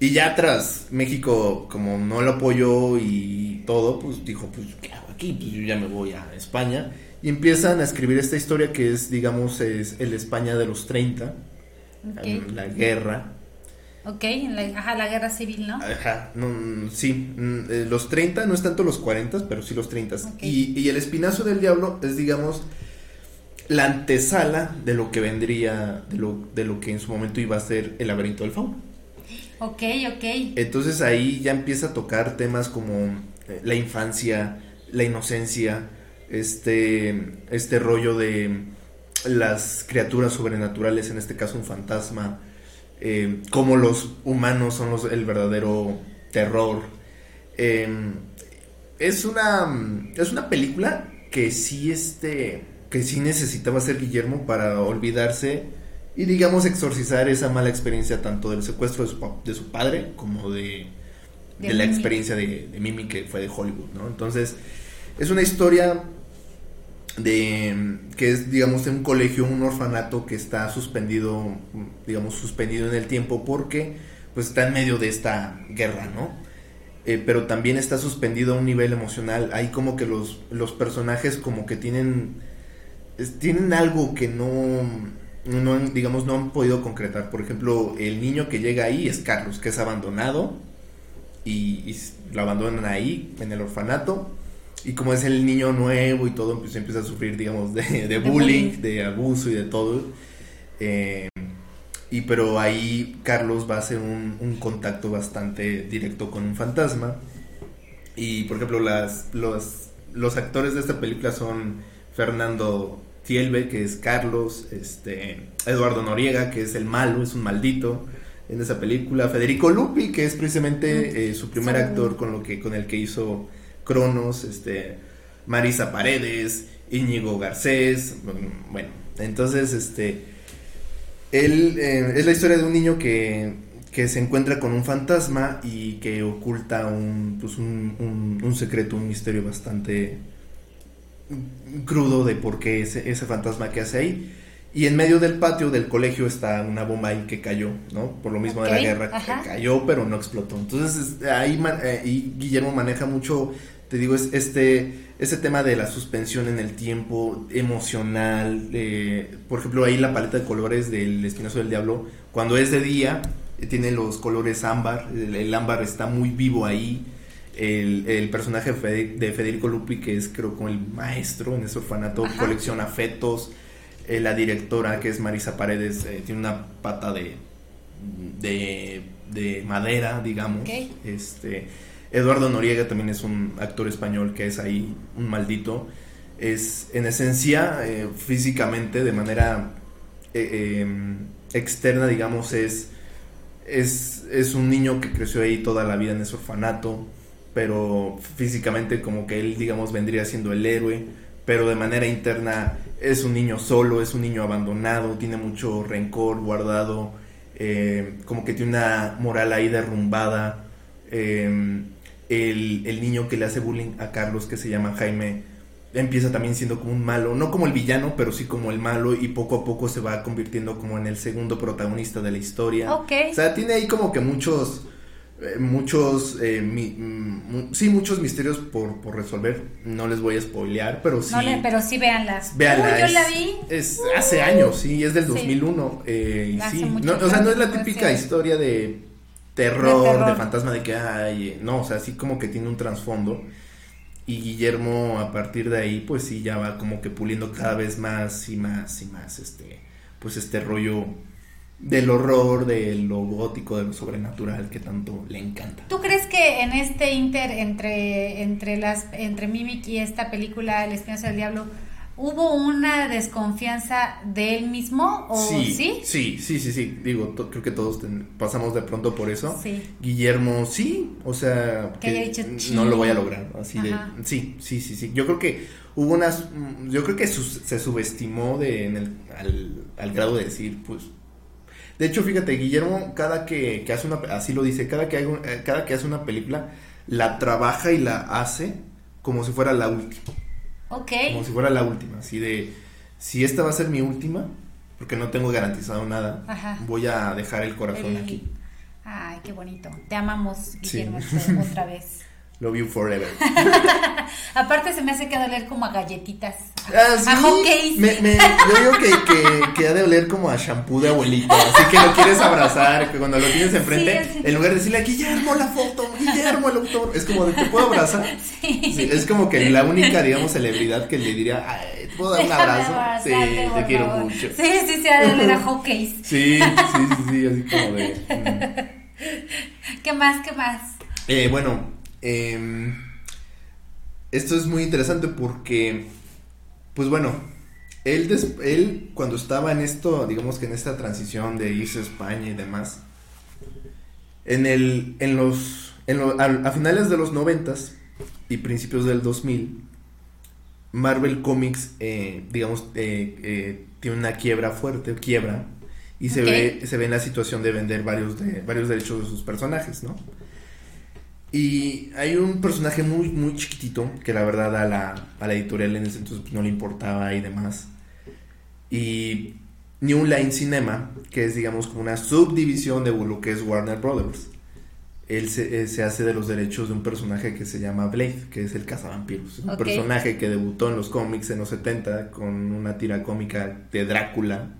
Y ya tras México, como no lo apoyó y todo, pues dijo, pues, ¿qué aquí, pues yo ya me voy a España. Y empiezan a escribir esta historia que es, digamos, es el España de los 30, la guerra. Ok, la, ajá, la guerra civil, ¿no? Ajá, sí, mm, eh, los 30, no es tanto los 40, pero sí los 30. Y, y, el espinazo del diablo es, digamos, la antesala de lo que vendría, de lo, de lo que en su momento iba a ser el laberinto del fauno. Ok, ok. Entonces ahí ya empieza a tocar temas como eh, la infancia, la inocencia, este, este rollo de las criaturas sobrenaturales, en este caso un fantasma, eh, como los humanos son los, el verdadero terror. Em, es una es una película que sí este que sí necesitaba ser Guillermo para olvidarse y digamos exorcizar esa mala experiencia tanto del secuestro de su, padre como de, de, la experiencia de, de, Mimi que fue de Hollywood, ¿no? Entonces es una historia de que es digamos de un colegio, un orfanato que está suspendido, digamos suspendido en el tiempo porque pues está en medio de esta guerra, ¿no? Eh, pero también está suspendido a un nivel emocional. Hay como que los, los personajes como que tienen tienen algo que no, no digamos no han podido concretar. Por ejemplo, el niño que llega ahí es Carlos, que es abandonado y lo abandonan ahí en el orfanato y como es el niño nuevo y todo, pues empieza a sufrir, digamos, de, bullying, de abuso y de todo. Eh, y pero ahí Carlos va a hacer un, contacto bastante directo con un fantasma. Y por ejemplo, las, los, los actores de esta película son Fernando Tielbe, que es Carlos, este, Eduardo Noriega, que es el malo, es un maldito en esa película, Federico Lupi, que es precisamente eh, su primer actor con, lo que, con el que hizo Cronos, este, Marisa Paredes, Íñigo Garcés, bueno, entonces, este, él eh, es la historia de un niño que, que, se encuentra con un fantasma y que oculta un, pues un, un, secreto, un misterio bastante crudo de por qué ese, ese fantasma que hace ahí. Y en medio del patio del colegio está una bomba ahí que cayó, ¿no? Por lo mismo de la guerra, que cayó pero no explotó. Entonces ahí eh, Guillermo maneja mucho te digo, es este, ese tema de la suspensión en el tiempo emocional, por ejemplo, ahí la paleta de colores del Espinazo del Diablo, cuando es de día, eh, tiene los colores ámbar, el, ámbar está muy vivo ahí, el, personaje de Federico Lupi, que es creo como el maestro en ese orfanato, colecciona fetos, eh, la directora, que es Marisa Paredes, eh, tiene una pata de, de, madera, digamos, este Eduardo Noriega también es un actor español que es ahí un maldito. Es en esencia, eh, físicamente, de manera externa, digamos, es, es, es un niño que creció ahí toda la vida en ese orfanato, pero físicamente como que él, digamos, vendría siendo el héroe, pero de manera interna es un niño solo, es un niño abandonado, tiene mucho rencor guardado, eh, como que tiene una moral ahí derrumbada. Em, el, niño que le hace bullying a Carlos, que se llama Jaime, empieza también siendo como un malo, no como el villano, pero sí como el malo y poco a poco se va convirtiendo como en el segundo protagonista de la historia. O sea, tiene ahí como que muchos, eh, muchos, eh, mm, sí, muchos misterios por, por, resolver. No les voy a spoilear, pero sí. No pero sí véanlas. Yo la vi. Es hace años, sí, es del 2001. Eh, sí. o sea, no es la típica historia de terror, de, fantasma de que hay, no, o sea, así como que tiene un trasfondo. Y Guillermo a partir de ahí pues sí ya va como que puliendo cada vez más y más y más este pues este rollo del horror, de lo gótico, de lo sobrenatural que tanto le encanta. ¿Tú crees que en este inter entre entre las entre Mimic y esta película El espinazo del diablo ¿Hubo una desconfianza de él mismo o sí? Sí, sí, sí, sí, sí. Digo, creo que todos pasamos de pronto por eso. Sí. Guillermo, sí, o sea, que, no lo voy a lograr, así de, sí, sí, sí, sí. Yo creo que hubo unas, yo creo que se subestimó de, en el, al, grado de decir, pues, de hecho, fíjate, Guillermo, cada que, que hace una, así lo dice, cada que, eh, cada que hace una película, la trabaja y la hace como si fuera la última. Como si fuera la última, así de, si esta va a ser mi última, porque no tengo garantizado nada, voy a dejar el corazón aquí. Ay, qué bonito. Te amamos, Guillermo, [laughs] otra vez. Love You Forever. [laughs] Aparte se me hace que oler como a galletitas. Ah, sí. A hotcakes. Me, me- yo digo que, que, que ha de oler como a shampoo de abuelita. Así que lo quieres abrazar, que cuando lo tienes enfrente, Sí, sí. en lugar de decirle, Guillermo, la foto, Guillermo, el autor, es como de, ¿te puedo abrazar? Sí. Es como que la única, digamos, celebridad que le diría, "Ay, ¿te puedo dar un abrazo? Sí, abrazarte, te quiero favor. mucho. Sí, sí, sí, ha de oler a hotcakes. Sí, sí, sí, sí, así como de. mm. [laughs] ¿Qué más? ¿Qué más? Eh, bueno, em, esto es muy interesante porque, pues bueno, él, des- él cuando estaba en esto, digamos que en esta transición de irse a España y demás, en el, en los, en lo- a, a finales de los noventas y principios del 2000, Marvel Comics, eh, digamos, eh, eh, tiene una quiebra fuerte, quiebra, y se ve, se ve en la situación de vender varios, de, varios derechos de sus personajes, ¿no? Y hay un personaje muy, muy chiquitito que la verdad a la, a la editorial en ese entonces no le importaba y demás. Y New Line Cinema, que es digamos como una subdivisión de lo que es Warner Brothers. Él se, eh, se hace de los derechos de un personaje que se llama Blade, que es el cazavampiros. Un personaje que debutó en los cómics en los 70 con una tira cómica de Drácula,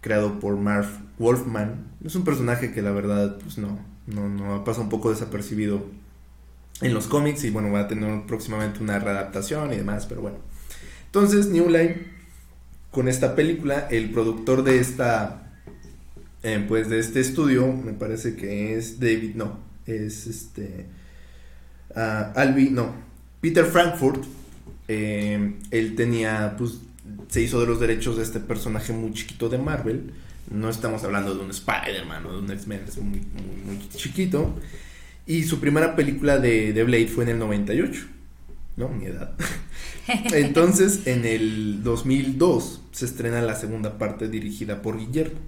creado por Marv Wolfman. Es un personaje que la verdad, pues no, no, no pasa un poco desapercibido en los cómics y bueno, va a tener próximamente una readaptación y demás, pero bueno. Entonces, New Line, con esta película, el productor de esta, eh, pues de este estudio, me parece que es David, no, es este, ah, Albi, no, Peter Frankfurt, eh, él tenía, pues, se hizo de los derechos de este personaje muy chiquito de Marvel. No estamos hablando de un Spider-Man o de un X-Men, es muy, muy, muy chiquito. Y su primera película de, de Blade fue en el 98, ¿no? Mi edad. [laughs] Entonces, en el 2002 se estrena la segunda parte dirigida por Guillermo.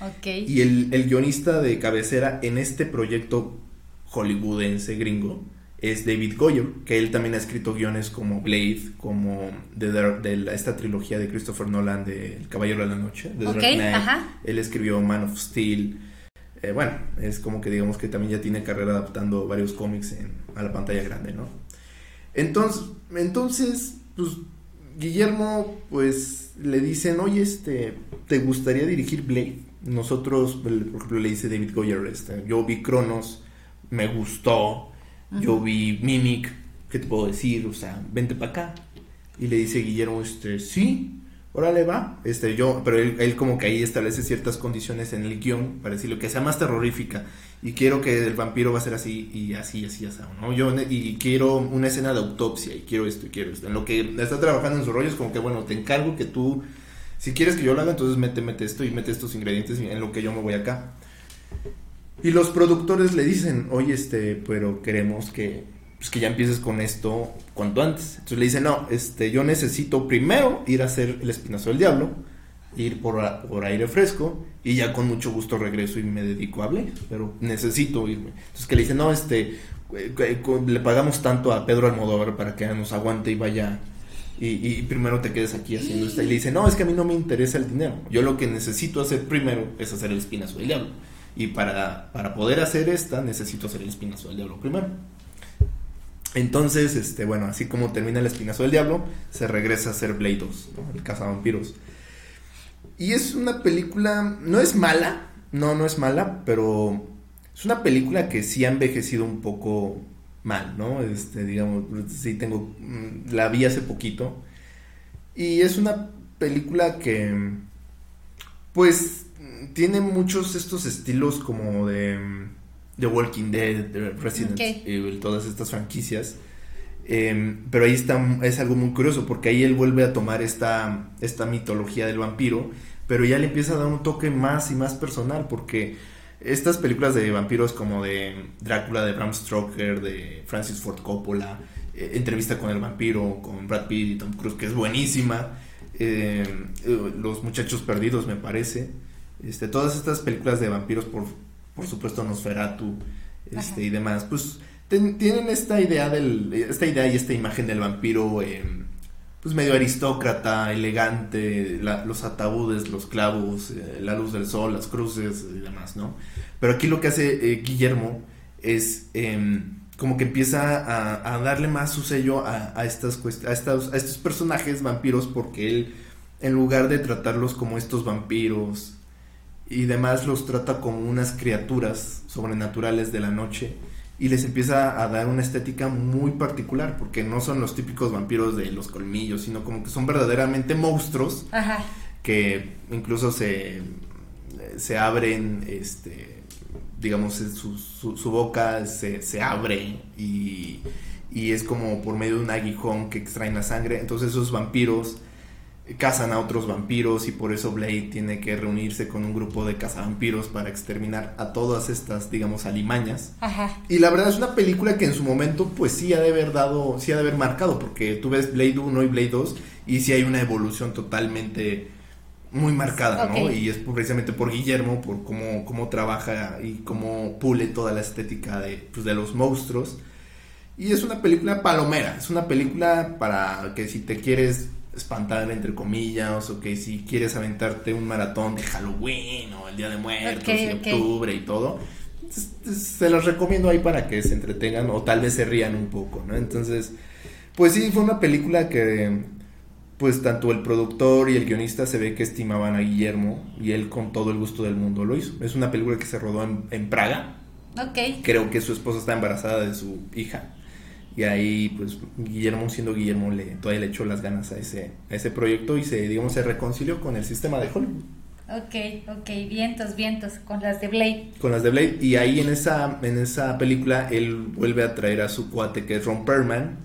Ok. Y el, el guionista de cabecera en este proyecto hollywoodense gringo es David Goyer, que él también ha escrito guiones como Blade, como de, de- la- esta trilogía de Christopher Nolan de El Caballero de la Noche, de Ok, Dark Knight. ajá. Él escribió Man of Steel. Eh, bueno, es como que digamos que también ya tiene carrera adaptando varios cómics en- a la pantalla grande, ¿no? Entonces, entonces, pues Guillermo, pues le dicen, oye, este, ¿te gustaría dirigir Blade? Nosotros, por ejemplo, le dice David Goyer, este, yo vi Cronos, me gustó, yo vi Mimic, ¿qué te puedo decir? O sea, vente para acá. Y le dice Guillermo, este, sí, órale va. Este, yo, pero él, él como que ahí establece ciertas condiciones en el guion para decirlo que sea más terrorífica. Y quiero que el vampiro va a ser así y así, así, así, ¿no? Yo, y quiero una escena de autopsia y quiero esto y quiero esto. En lo que está trabajando en su rollo es como que, bueno, te encargo que tú, si quieres que yo lo haga, entonces mete, mete esto y mete estos ingredientes en lo que yo me voy acá. Y los productores le dicen, oye, este, pero queremos que, pues, que ya empieces con esto cuanto antes. Entonces le dicen, no, este, yo necesito primero ir a hacer el espinazo del diablo, ir por, por aire fresco, y ya con mucho gusto regreso y me dedico a Blade, pero necesito irme. Entonces que le dicen, no, este, eh, eh, le pagamos tanto a Pedro Almodóvar para que nos aguante y vaya y, y primero te quedes aquí haciendo esto. Y le dice, no, es que a mí no me interesa el dinero. Yo lo que necesito hacer primero es hacer el espinazo del diablo. Y para, para poder hacer esta, necesito hacer el espinazo del diablo primero. Entonces, este, bueno, así como termina el espinazo del diablo, se regresa a hacer Blade 2, ¿no? el cazavampiros. Y es una película, no es mala, no, no es mala, pero es una película que sí ha envejecido un poco mal, ¿no? Este, digamos, sí tengo, mm, la vi hace poquito. Y es una película que, pues, tiene muchos estos estilos como de The Walking Dead, de Resident. Evil, todas estas franquicias. Eh, pero ahí está, es algo muy curioso porque ahí él vuelve a tomar esta, esta mitología del vampiro, pero ya le empieza a dar un toque más y más personal porque estas películas de vampiros como de Drácula de Bram Stoker, de Francis Ford Coppola, eh, Entrevista con el vampiro, con Brad Pitt y Tom Cruise, que es buenísima, eh, eh, Los Muchachos Perdidos me parece, este, todas estas películas de vampiros, por, por supuesto Nosferatu este, Ajá. y demás, pues ten- tienen esta idea, del, esta idea y esta imagen del vampiro, eh, pues medio aristócrata, elegante, la- los ataúdes, los clavos, eh, la luz del sol, las cruces y demás, ¿no? Pero aquí lo que hace eh, Guillermo es em, como que empieza a, darle más su sello a, a estas a, estos, a estos personajes vampiros porque él, en lugar de tratarlos como estos vampiros y demás, los trata como unas criaturas sobrenaturales de la noche y les empieza a dar una estética muy particular porque no son los típicos vampiros de los colmillos, sino como que son verdaderamente monstruos que incluso se, se abren, este, digamos, su, su, boca se, se abre y, y, es como por medio de un aguijón que extraen la sangre. Entonces esos vampiros cazan a otros vampiros y por eso Blade tiene que reunirse con un grupo de cazavampiros para exterminar a todas estas, digamos, alimañas. Y la verdad es una película que en su momento pues sí ha de haber dado, sí ha de haber marcado, porque tú ves Blade 1 y Blade 2 y sí hay una evolución totalmente muy marcada, ¿no? Y es precisamente por Guillermo, por cómo, cómo trabaja y cómo pule toda la estética de, pues, de los monstruos. Y es una película palomera, es una película para que si te quieres espantar entre comillas o que si quieres aventarte un maratón de Halloween o el Día de Muertos y octubre y todo, se los recomiendo ahí para que se entretengan o tal vez se rían un poco, ¿no? Entonces, pues sí, fue una película que pues tanto el productor y el guionista se ve que estimaban a Guillermo y él con todo el gusto del mundo lo hizo. Es una película que se rodó en, Praga. Ok. Creo que su esposa está embarazada de su hija. Y ahí, pues, Guillermo, siendo Guillermo, le, todavía le echó las ganas a ese, a ese proyecto y se, digamos, se reconcilió con el sistema de Hollywood. Ok, ok, vientos, vientos, con las de Blade. Con las de Blade. Y ahí en esa, en esa película, él vuelve a traer a su cuate, que es Ron Perlman,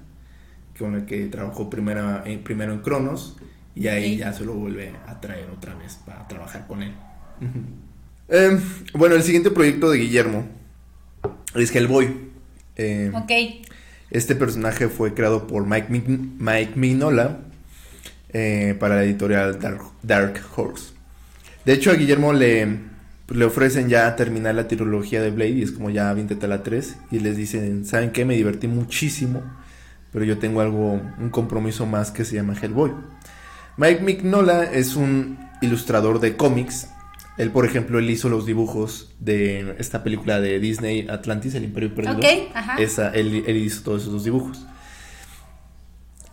con el que trabajó primero, en, primero en Cronos y ahí ya se lo vuelve a traer otra vez para trabajar con él. [laughs] Em, bueno, el siguiente proyecto de Guillermo es Hellboy. Eh, ok. Este personaje fue creado por Mike, Mike Mignola eh, para la editorial Dark, Horse. De hecho, a Guillermo le, le ofrecen ya terminar la trilogía de Blade y es como ya 20 la 3 y les dicen, ¿saben qué? Me divertí muchísimo pero yo tengo algo, un compromiso más que se llama Hellboy. Mike Mignola es un ilustrador de cómics. Él, por ejemplo, él hizo los dibujos de esta película de Disney, Atlantis, El Imperio Perdido. Esa, él, él hizo todos esos dibujos.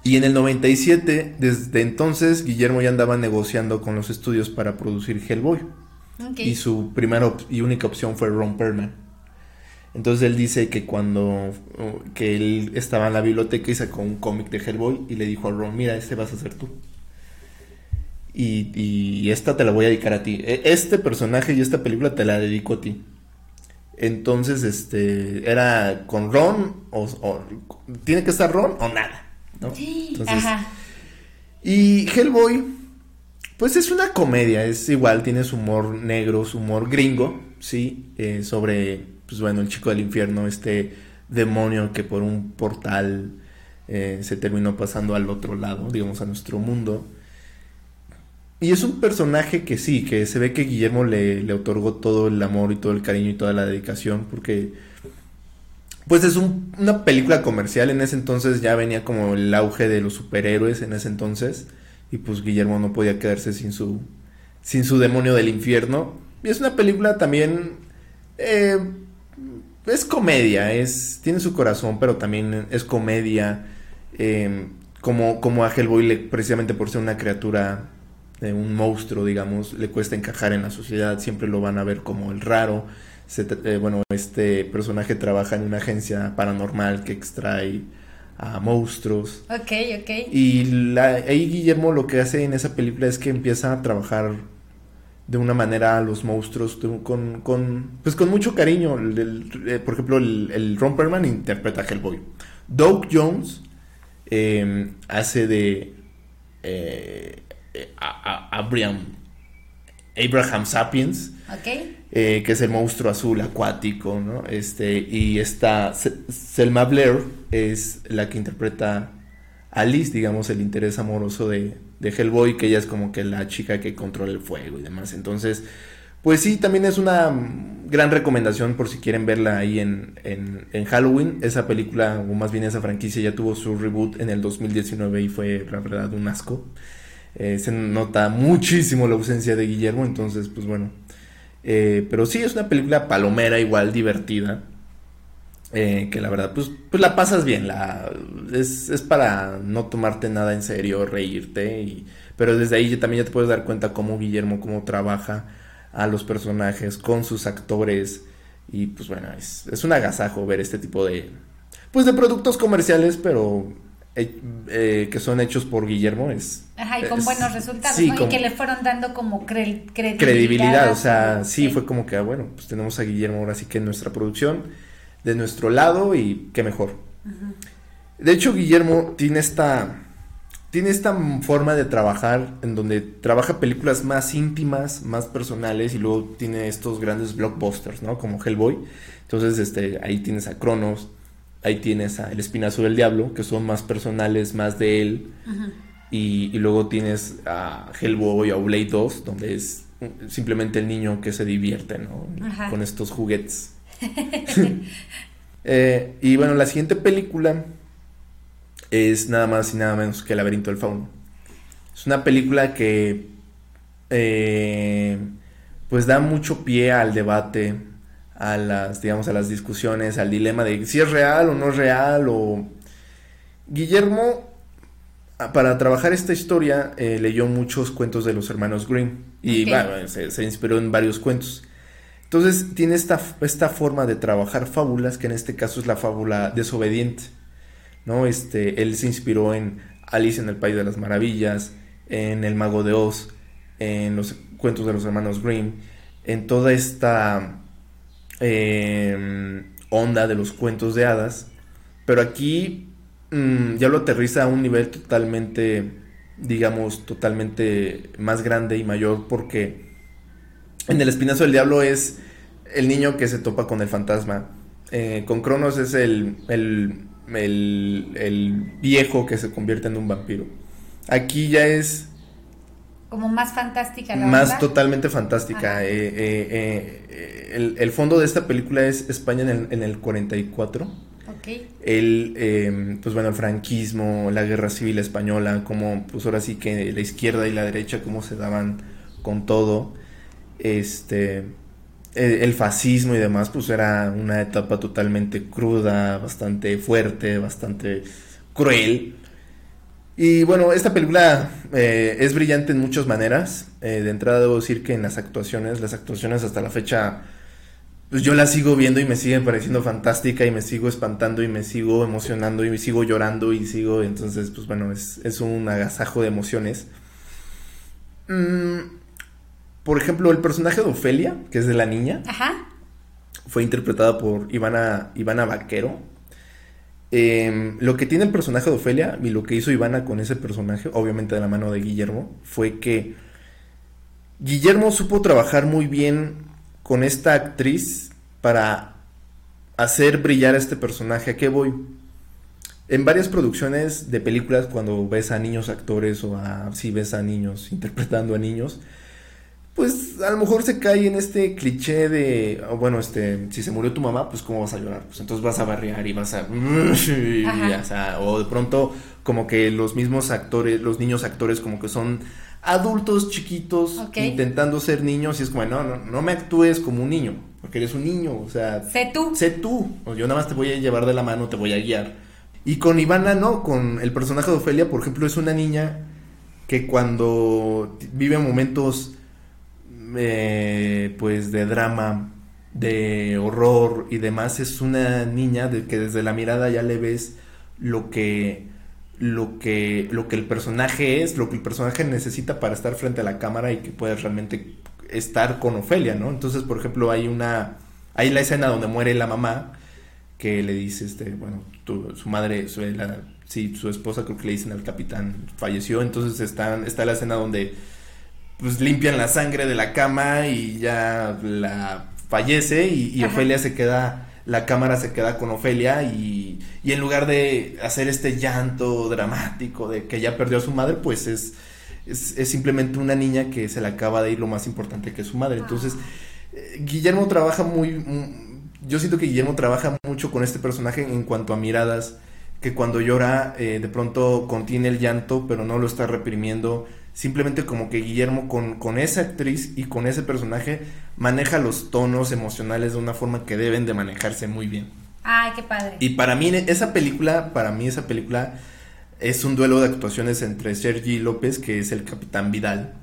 Y en el 97, desde entonces, Guillermo ya andaba negociando con los estudios para producir Hellboy. Y su primera y única opción fue Ron Perlman. Entonces él dice que cuando que él estaba en la biblioteca y sacó un cómic de Hellboy y le dijo a Ron, mira, este vas a ser tú. Y, y, esta te la voy a dedicar a ti. E, este personaje y esta película te la dedico a ti. Entonces, este, era con Ron o, tiene que estar Ron o nada, ¿no? ajá. Y Hellboy, pues es una comedia, es igual, tiene su humor negro, su humor gringo, sí, eh, sobre pues bueno, el chico del infierno, este demonio que por un portal eh, se terminó pasando al otro lado, digamos, a nuestro mundo. Y es un personaje que sí, que se ve que Guillermo le, le otorgó todo el amor y todo el cariño y toda la dedicación, porque pues es una película comercial, en ese entonces ya venía como el auge de los superhéroes en ese entonces, y pues Guillermo no podía quedarse sin su, sin su demonio del infierno. Y es una película también eh, es comedia, es tiene su corazón, pero también es comedia. Em, como, como a precisamente por ser una criatura, eh, un monstruo, digamos, le cuesta encajar en la sociedad, siempre lo van a ver como el raro. Eh, bueno, este personaje trabaja en una agencia paranormal que extrae a monstruos. Ok, ok. Y la, ahí Guillermo lo que hace en esa película es que empieza a trabajar de una manera a los monstruos con, con, pues con mucho cariño. Eh, por ejemplo, el, Perlman interpreta a Hellboy. Doug Jones em, hace de eh, Abraham, Abraham Sapiens, eh, que es el monstruo azul acuático, ¿no? Este, y esta Selma Blair es la que interpreta Alice, digamos, el interés amoroso de, de Hellboy, que ella es como que la chica que controla el fuego y demás. Entonces, pues sí, también es una gran recomendación por si quieren verla ahí en, en, Halloween. Esa película, o más bien esa franquicia, ya tuvo su reboot en el 2019 y fue, la verdad, un asco. Eh, se nota muchísimo la ausencia de Guillermo, entonces, pues bueno. Eh, pero sí, es una película palomera, igual divertida. Eh, que la verdad, pues, pues la pasas bien, la, es, es para no tomarte nada en serio, reírte, y, pero desde ahí también ya te puedes dar cuenta cómo Guillermo, cómo trabaja a los personajes, con sus actores, y pues bueno, es, es un agasajo ver este tipo de, pues de productos comerciales, pero eh, eh, que son hechos por Guillermo es... Ajá, y con es- buenos resultados, sí, ¿no? con- Y que le fueron dando como cre- credibilidad. o sea, sí, fue como que, ah, bueno, pues tenemos a Guillermo ahora sí que en nuestra producción, de nuestro lado y qué mejor. De hecho, Guillermo tiene esta, tiene esta forma de trabajar en donde trabaja películas más íntimas, más personales y luego tiene estos grandes blockbusters, ¿no? Como Hellboy. Entonces, este, ahí tienes a Cronos, ahí tienes a El Espinazo del Diablo, que son más personales, más de él. Y, y luego tienes a Hellboy o Blade 2, donde es simplemente el niño que se divierte, ¿no? Ajá. Con estos juguetes. [laughs] [laughs] Eh, y bueno, la siguiente película es nada más y nada menos que El laberinto del fauno. Es una película que eh, pues da mucho pie al debate, a las, digamos, a las discusiones, al dilema de si es real o no es real o... Guillermo Ah, para trabajar esta historia eh, leyó muchos cuentos de los hermanos Grimm y Ok. bueno, se, se inspiró en varios cuentos. Entonces tiene esta, esta forma de trabajar fábulas, que en este caso es la fábula desobediente. ¿no? Este, él se inspiró en Alice en el País de las Maravillas, en El Mago de Oz, en los cuentos de los hermanos Grimm, en toda esta eh, onda de los cuentos de hadas. Pero aquí mm, ya lo aterriza a un nivel totalmente, digamos, totalmente más grande y mayor porque en El Espinazo del Diablo es el niño que se topa con el fantasma. Eh, con Cronos es el, el, el viejo que se convierte en un vampiro. Aquí ya es Como más fantástica la más totalmente fantástica. Eh, eh, eh, el, el fondo de esta película es España en el, en el 44. Ok. El, eh, pues bueno, el franquismo, la guerra civil española, como pues ahora sí que la izquierda y la derecha, cómo se daban con todo. Este, el, el fascismo y demás, pues era una etapa totalmente cruda, bastante fuerte, bastante cruel. Y bueno, esta película eh, es brillante en muchas maneras. Eh, de entrada debo decir que en las actuaciones, las actuaciones hasta la fecha, pues yo las sigo viendo y me siguen pareciendo fantástica y me sigo espantando y me sigo emocionando y me sigo llorando y sigo, entonces pues bueno, es, es un agasajo de emociones. Mm, por ejemplo, el personaje de Ofelia, que es de la niña, Ajá. fue interpretada por Ivana, Ivana Vaquero. Eh, lo que tiene el personaje de Ofelia y lo que hizo Ivana con ese personaje, obviamente de la mano de Guillermo, fue que Guillermo supo trabajar muy bien con esta actriz para hacer brillar a este personaje. ¿A qué voy? En varias producciones de películas, cuando ves a niños actores o a, si ves a niños interpretando a niños, pues a lo mejor se cae en este cliché de, oh, bueno, este, si se murió tu mamá, pues cómo vas a llorar, pues entonces vas a barrear y vas a, [laughs] y, o, sea, o de pronto como que los mismos actores, los niños actores como que son adultos chiquitos intentando ser niños y es como, no, no, no me actúes como un niño, porque eres un niño, o sea, Sé tú. sé tú, o yo nada más te voy a llevar de la mano, te voy a guiar. Y con Ivana no, con el personaje de Ofelia, por ejemplo, es una niña que cuando vive momentos eh, pues de drama, de horror y demás, es una niña de que desde la mirada ya le ves lo que lo que lo que el personaje es, lo que el personaje necesita para estar frente a la cámara y que puedas realmente estar con Ofelia, ¿no? Entonces, por ejemplo, hay una hay la escena donde muere la mamá que le dice este, bueno, tu- su madre, su, sí, su esposa creo que le dicen al capitán falleció, entonces está está la escena donde pues limpian la sangre de la cama y ya la fallece y, y. Ofelia se queda, la cámara se queda con Ofelia y, y en lugar de hacer este llanto dramático de que ya perdió a su madre, pues es, es, es simplemente una niña que se le acaba de ir lo más importante que es su madre. Entonces, eh, Guillermo trabaja muy, mm, yo siento que Guillermo trabaja mucho con este personaje en cuanto a miradas, que cuando llora eh, de pronto contiene el llanto, pero no lo está reprimiendo. Simplemente como que Guillermo con, con esa actriz y con ese personaje maneja los tonos emocionales de una forma que deben de manejarse muy bien. Ay, qué padre. Y para mí esa película, para mí esa película es un duelo de actuaciones entre Sergi López, que es el Capitán Vidal,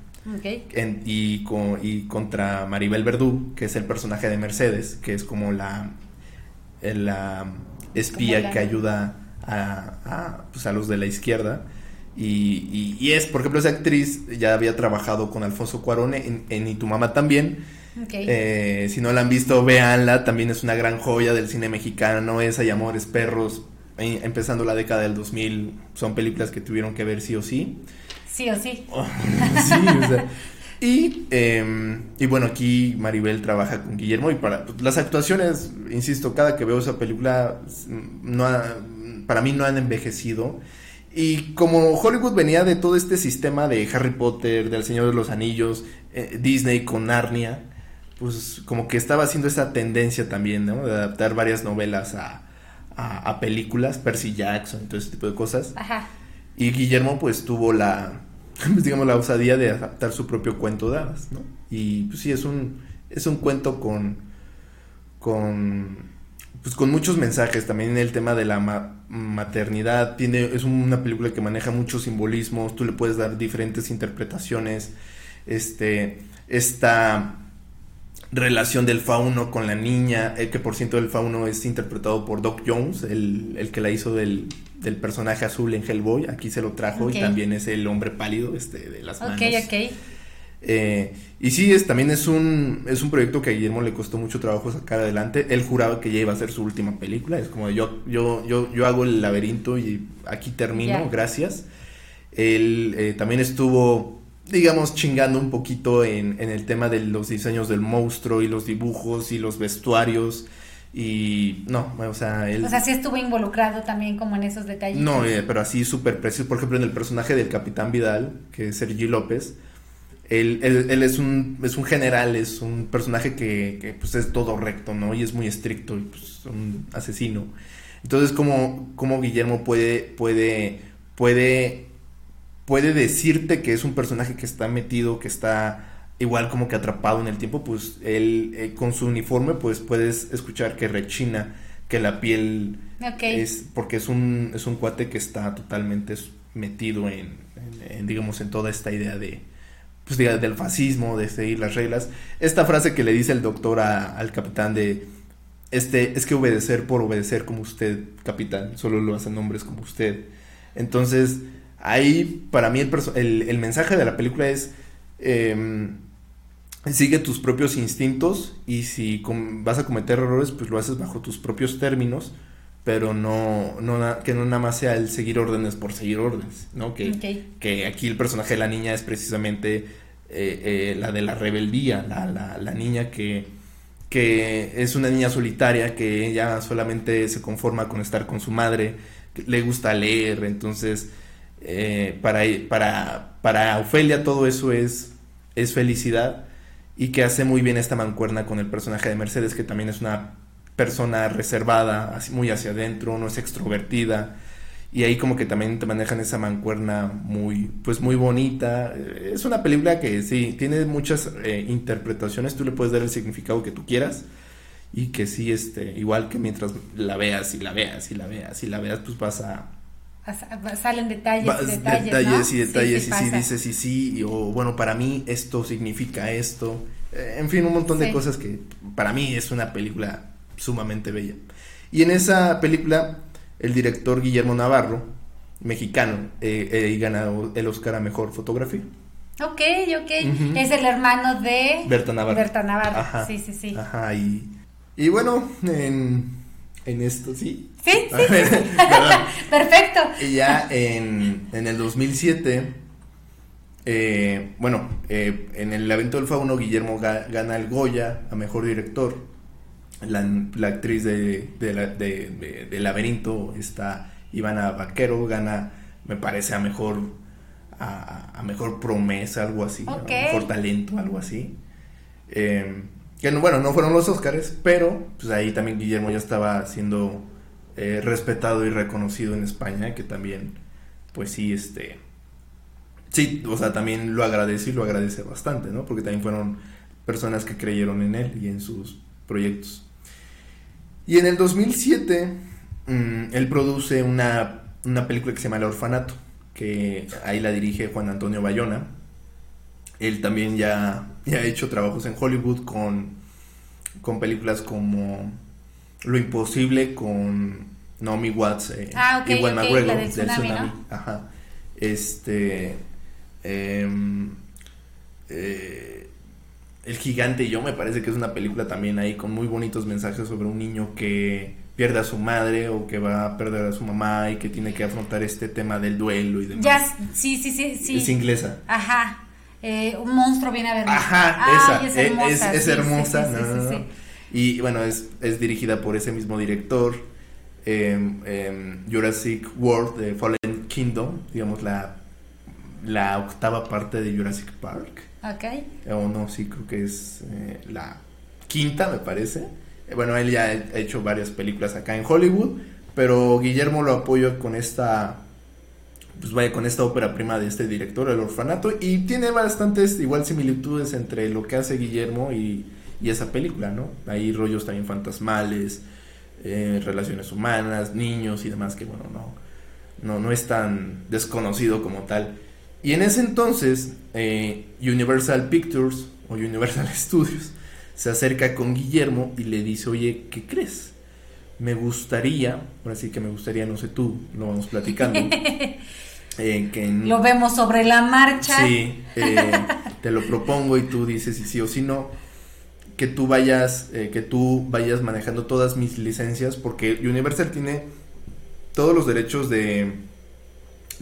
en- y, con, y contra Maribel Verdú, que es el personaje de Mercedes, que es como la, el, la espía que ayuda a, a, pues, a los de la izquierda. Y, y- y es, por ejemplo, esa actriz ya había trabajado con Alfonso Cuarón en, en Y tu mamá también. Eh, si no la han visto, véanla. También es una gran joya del cine mexicano. Esa y Amores Perros, eh, empezando la década del 2000, son películas que tuvieron que ver sí o sí. Sí o sí. [laughs] sí, o sea. Y, eh, y bueno, aquí Maribel trabaja con Guillermo y para pues, las actuaciones, insisto, cada que veo esa película, no ha- para mí no han envejecido. Y como Hollywood venía de todo este sistema de Harry Potter, del Señor de los Anillos, eh, Disney con Narnia, pues como que estaba haciendo esa tendencia también, ¿no? De adaptar varias novelas a, a, a películas, Percy Jackson, todo ese tipo de cosas. Ajá. Y Guillermo pues tuvo la, pues, [laughs] digamos, la osadía de adaptar su propio cuento de hadas, ¿no? Y pues sí, es un, es un cuento con, con, pues con muchos mensajes, también el tema de la maternidad, tiene, es una película que maneja muchos simbolismos, tú le puedes dar diferentes interpretaciones, este, esta relación del fauno con la niña, el que por ciento del fauno es interpretado por Doc Jones, el, el que la hizo del, del personaje azul en Hellboy, aquí se lo trajo y también es el hombre pálido este, de las manos. Ok, ok. Eh, y sí, es, también es un, es un proyecto que a Guillermo le costó mucho trabajo sacar adelante. Él juraba que ya iba a ser su última película. Es como yo, yo, yo, yo hago el laberinto y aquí termino, gracias. Él eh, también estuvo, digamos, chingando un poquito en, en el tema de los diseños del monstruo y los dibujos y los vestuarios. Y no, o sea, él... O sea, sí estuvo involucrado también como en esos detalles. No, eh, pero así súper preciso. Por ejemplo, en el personaje del Capitán Vidal, que es Sergi López, él, él- él es, un, es un general, es un personaje que, que, pues es todo recto, ¿no? Y es muy estricto y pues un asesino. Entonces, como, como Guillermo puede, puede, puede, puede decirte que es un personaje que está metido, que está igual como que atrapado en el tiempo, pues él eh, con su uniforme, pues puedes escuchar que rechina, que la piel es porque es un es un cuate que está totalmente metido en, en- en, digamos en toda esta idea de pues diga, del fascismo de seguir las reglas. Esta frase que le dice el doctor al capitán de este es que obedecer por obedecer como usted capitán solo lo hacen hombres como usted entonces ahí para mí el, el, mensaje de la película es em, sigue tus propios instintos y si vas a cometer errores, pues lo haces bajo tus propios términos, pero no, no que no nada más sea el seguir órdenes por seguir órdenes, ¿no? Que, que aquí el personaje de la niña es precisamente eh, eh, la de la rebeldía, la, la, la niña que, que es una niña solitaria, que ella solamente se conforma con estar con su madre, que le gusta leer, entonces eh, para, para, para Ofelia todo eso es, es felicidad y que hace muy bien esta mancuerna con el personaje de Mercedes, que también es una persona reservada, muy hacia adentro, no es extrovertida. Y ahí como que también te manejan esa mancuerna muy, pues muy bonita. Eh, Es una película que sí, tiene muchas eh, interpretaciones, tú le puedes dar el significado que tú quieras. Y que sí, este, igual que mientras la veas y la veas y la veas y la veas, pues vas a, Salen detalles, vas- y detalles, detalles ¿no? y detalles sí y sí dices y sí, y, o bueno, para mí esto significa esto. Eh, en fin, un montón de Sí. cosas que para mí es una película sumamente bella. Y en esa película, el director Guillermo Navarro, mexicano, eh, eh, gana el Oscar a Mejor Fotografía. Ok, ok. Es el hermano de Berta Navarro. Berta Navarro. Ajá. Sí, sí, sí. Ajá, y, y bueno, en, en esto sí. Sí, [laughs] sí. [laughs] Perfecto. Y ya en, en el 2007, eh, bueno, eh, en el evento del Fauno, Guillermo ga- gana el Goya a Mejor Director. La, la actriz de, de, la- de- Laberinto, está Ivana Vaquero, gana, me parece, a Mejor, a, a Mejor Promesa, algo así, a Mejor Talento, algo así. Eh, que no- bueno, no fueron los Óscares, pero pues ahí también Guillermo ya estaba siendo eh, respetado y reconocido en España, que también, pues sí, este, sí, o sea, también lo agradece y lo agradece bastante, ¿no? Porque también fueron personas que creyeron en él y en sus proyectos. Y en el 2007, mm, él produce una, una película que se llama El Orfanato, que ahí la dirige Juan Antonio Bayona. Él también ya, ya ha hecho trabajos en Hollywood con, con películas como Lo Imposible, con Naomi Watts eh, ah, y Juan McGregor del tsunami. Ajá. Este. Em, eh, el gigante y yo me parece que es una película también ahí con muy bonitos mensajes sobre un niño que pierde a su madre o que va a perder a su mamá y que tiene que afrontar este tema del duelo y demás. Ya, sí, sí, sí, sí. Es inglesa. Ajá. Eh, un monstruo viene a ver. Ajá, esa. Es hermosa. Es, hermosa. Y bueno, es, es dirigida por ese mismo director. Eh, Jurassic World de Fallen Kingdom, digamos la, la octava parte de Jurassic Park. Ok. O no, sí, creo que es eh, la quinta, me parece. Eh, bueno, él ya ha hecho varias películas acá en Hollywood, pero Guillermo lo apoya con esta, pues vaya, con esta ópera prima de este director, El Orfanato, y tiene bastantes igual similitudes entre lo que hace Guillermo y, y esa película, ¿no? Hay rollos también fantasmales, eh, relaciones humanas, niños y demás, que bueno, no, no, no es tan desconocido como tal. Y en ese entonces, eh, Universal Pictures o Universal [laughs] Studios se acerca con Guillermo y le dice, oye, ¿qué crees? Me gustaría, ahora sí que me gustaría, no sé tú, lo vamos platicando. [laughs] Eh, que lo vemos sobre la marcha. Sí, eh, te lo propongo y tú dices si sí o si no. Que tú vayas, que tú vayas manejando todas mis licencias, porque Universal tiene todos los derechos de,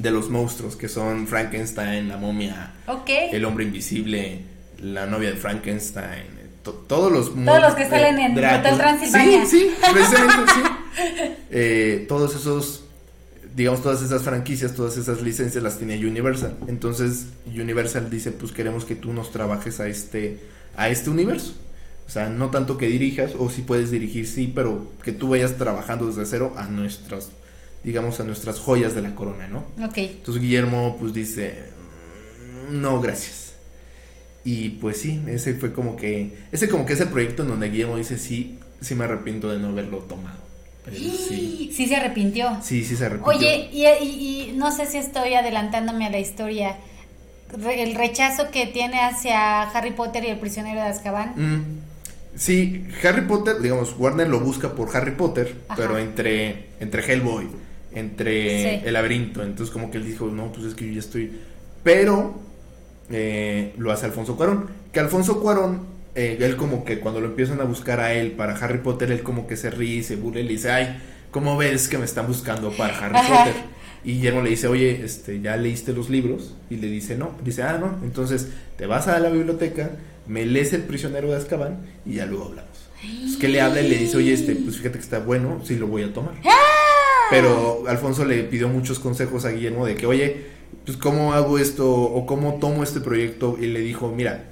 de los monstruos, que son Frankenstein, la momia, el hombre invisible, la novia de Frankenstein, todos los todos los que salen en Hotel Transilvania. Sí, sí, precisamente sí. [laughs] Eh, todos esos, digamos, todas esas franquicias, todas esas licencias las tiene Universal. Entonces Universal dice, pues queremos que tú nos trabajes a este, a este universo. O sea, no tanto que dirijas, o si puedes dirigir, sí, pero que tú vayas trabajando desde cero a nuestras digamos, a nuestras joyas de la corona, ¿no? Ok. Entonces Guillermo pues dice, mm, no, gracias. Y pues sí, ese fue como que, ese como que es el proyecto en donde Guillermo dice, sí, sí me arrepiento de no haberlo tomado. sí. sí se arrepintió. Sí, sí se arrepintió. Oye, y, no sé si estoy adelantándome a la historia. el rechazo que tiene hacia Harry Potter y el prisionero de Azkaban. Mm. Sí, Harry Potter, digamos, Warner lo busca por Harry Potter, pero entre, entre Hellboy, entre el laberinto. Entonces como que él dijo, no, pues es que yo ya estoy... Pero eh, lo hace Alfonso Cuarón. Que Alfonso Cuarón, eh, él como que cuando lo empiezan a buscar a él para Harry Potter, él como que se ríe, se burla y le dice, ay, ¿cómo ves que me están buscando para Harry Potter? Y Guillermo le dice, oye, este, ¿ya leíste los libros? Y le dice, no. Dice, ah, no. Entonces te vas a la biblioteca, me lees El prisionero de Azkaban y ya luego hablamos. Es que le habla y le dice, oye, este, pues fíjate que está bueno, sí lo voy a tomar. ¡Ah! Pero Alfonso le pidió muchos consejos a Guillermo de que, oye, pues cómo hago esto o cómo tomo este proyecto y le dijo, mira,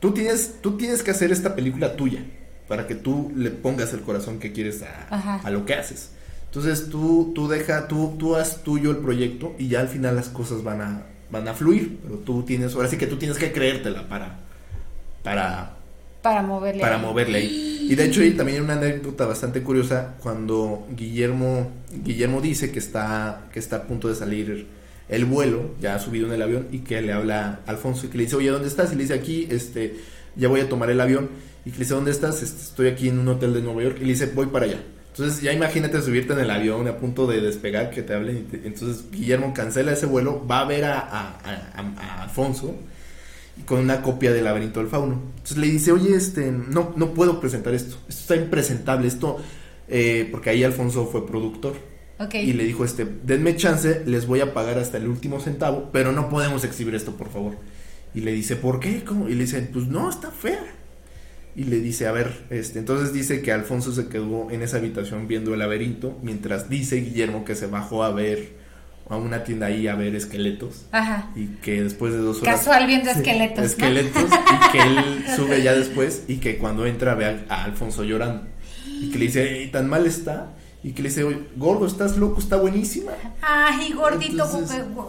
tú tienes, tú tienes que hacer esta película tuya para que tú le pongas el corazón que quieres a, lo que haces. Entonces tú, tú deja, tú, tú haz tuyo el proyecto y ya al final las cosas van a, van a fluir, pero tú tienes, ahora sí que tú tienes que creértela para, para, para moverle. Para moverle ahí. Y de hecho hay también una anécdota bastante curiosa cuando Guillermo, Guillermo dice que está, que está a punto de salir el vuelo, ya ha subido en el avión, y que le habla a Alfonso y que le dice, oye, ¿dónde estás? Y le dice, aquí, este, ya voy a tomar el avión. Y que le dice, ¿dónde estás? Este, estoy aquí en un hotel de Nueva York. Y le dice, voy para allá. Entonces ya imagínate subirte en el avión a punto de despegar, que te hablen. entonces Guillermo cancela ese vuelo, va a ver a, a Alfonso con una copia del laberinto del fauno. Entonces le dice, oye, este, no, no puedo presentar esto, esto está impresentable, esto, eh, porque ahí Alfonso fue productor. Y le dijo, este, denme chance, les voy a pagar hasta el último centavo, pero no podemos exhibir esto, por favor. Y le dice, ¿por qué? ¿Cómo? Y le dice, pues no, está fea. Y le dice, a ver, este, entonces dice que Alfonso se quedó en esa habitación viendo el laberinto, mientras dice Guillermo que se bajó a ver a una tienda ahí a ver esqueletos. Ajá. Y que después de dos horas. Casual viendo esqueletos. Esqueletos. Y que él [laughs] sube ya después y que cuando entra ve a, Alfonso llorando. Y que le dice, tan mal está? Y que le dice, gordo, estás loco, está buenísima. Ay, gordito,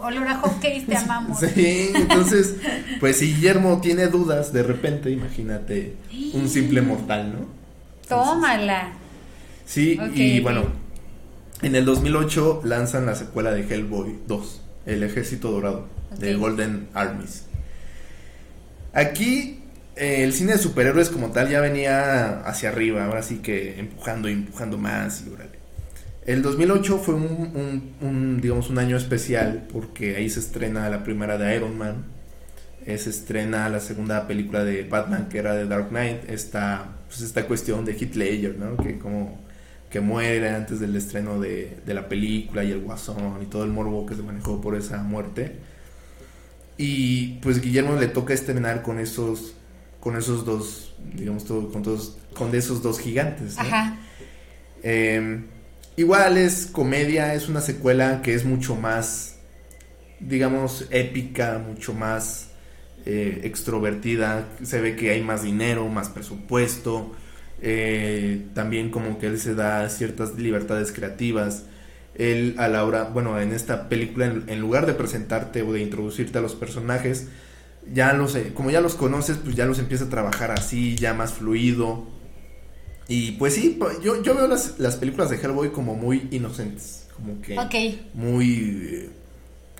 olor a te [laughs] amamos. Sí, entonces, pues si Guillermo tiene dudas de repente, imagínate un simple mortal, ¿no? Tómala. Sí, y bueno, en el 2008 lanzan la secuela de Hellboy 2, El Ejército Dorado, de Golden Armies. Aquí eh, el cine de superhéroes como tal ya venía hacia arriba, ahora sí que empujando y empujando más y El 2008 fue un, digamos, un año especial porque ahí se estrena la primera de Iron Man, eh, se estrena la segunda película de Batman que era de Dark Knight, esta, pues esta cuestión de Heath Ledger, ¿no? Que como que muere antes del estreno de, de la película y el guasón y todo el morbo que se manejó por esa muerte. Y pues Guillermo le toca estrenar con esos con esos dos, digamos, todo, con, todos, con esos dos gigantes. Ajá. Em, igual es comedia, es una secuela que es mucho más, digamos, épica, mucho más eh, extrovertida. Se ve que hay más dinero, más presupuesto. Eh, también como que él se da ciertas libertades creativas. Él a la hora, bueno, en esta película, en lugar de presentarte o de introducirte a los personajes, ya los, como ya los conoces, pues ya los empieza a trabajar así, ya más fluido. Y pues sí, yo, yo veo las, las películas de Hellboy como muy inocentes, como que muy...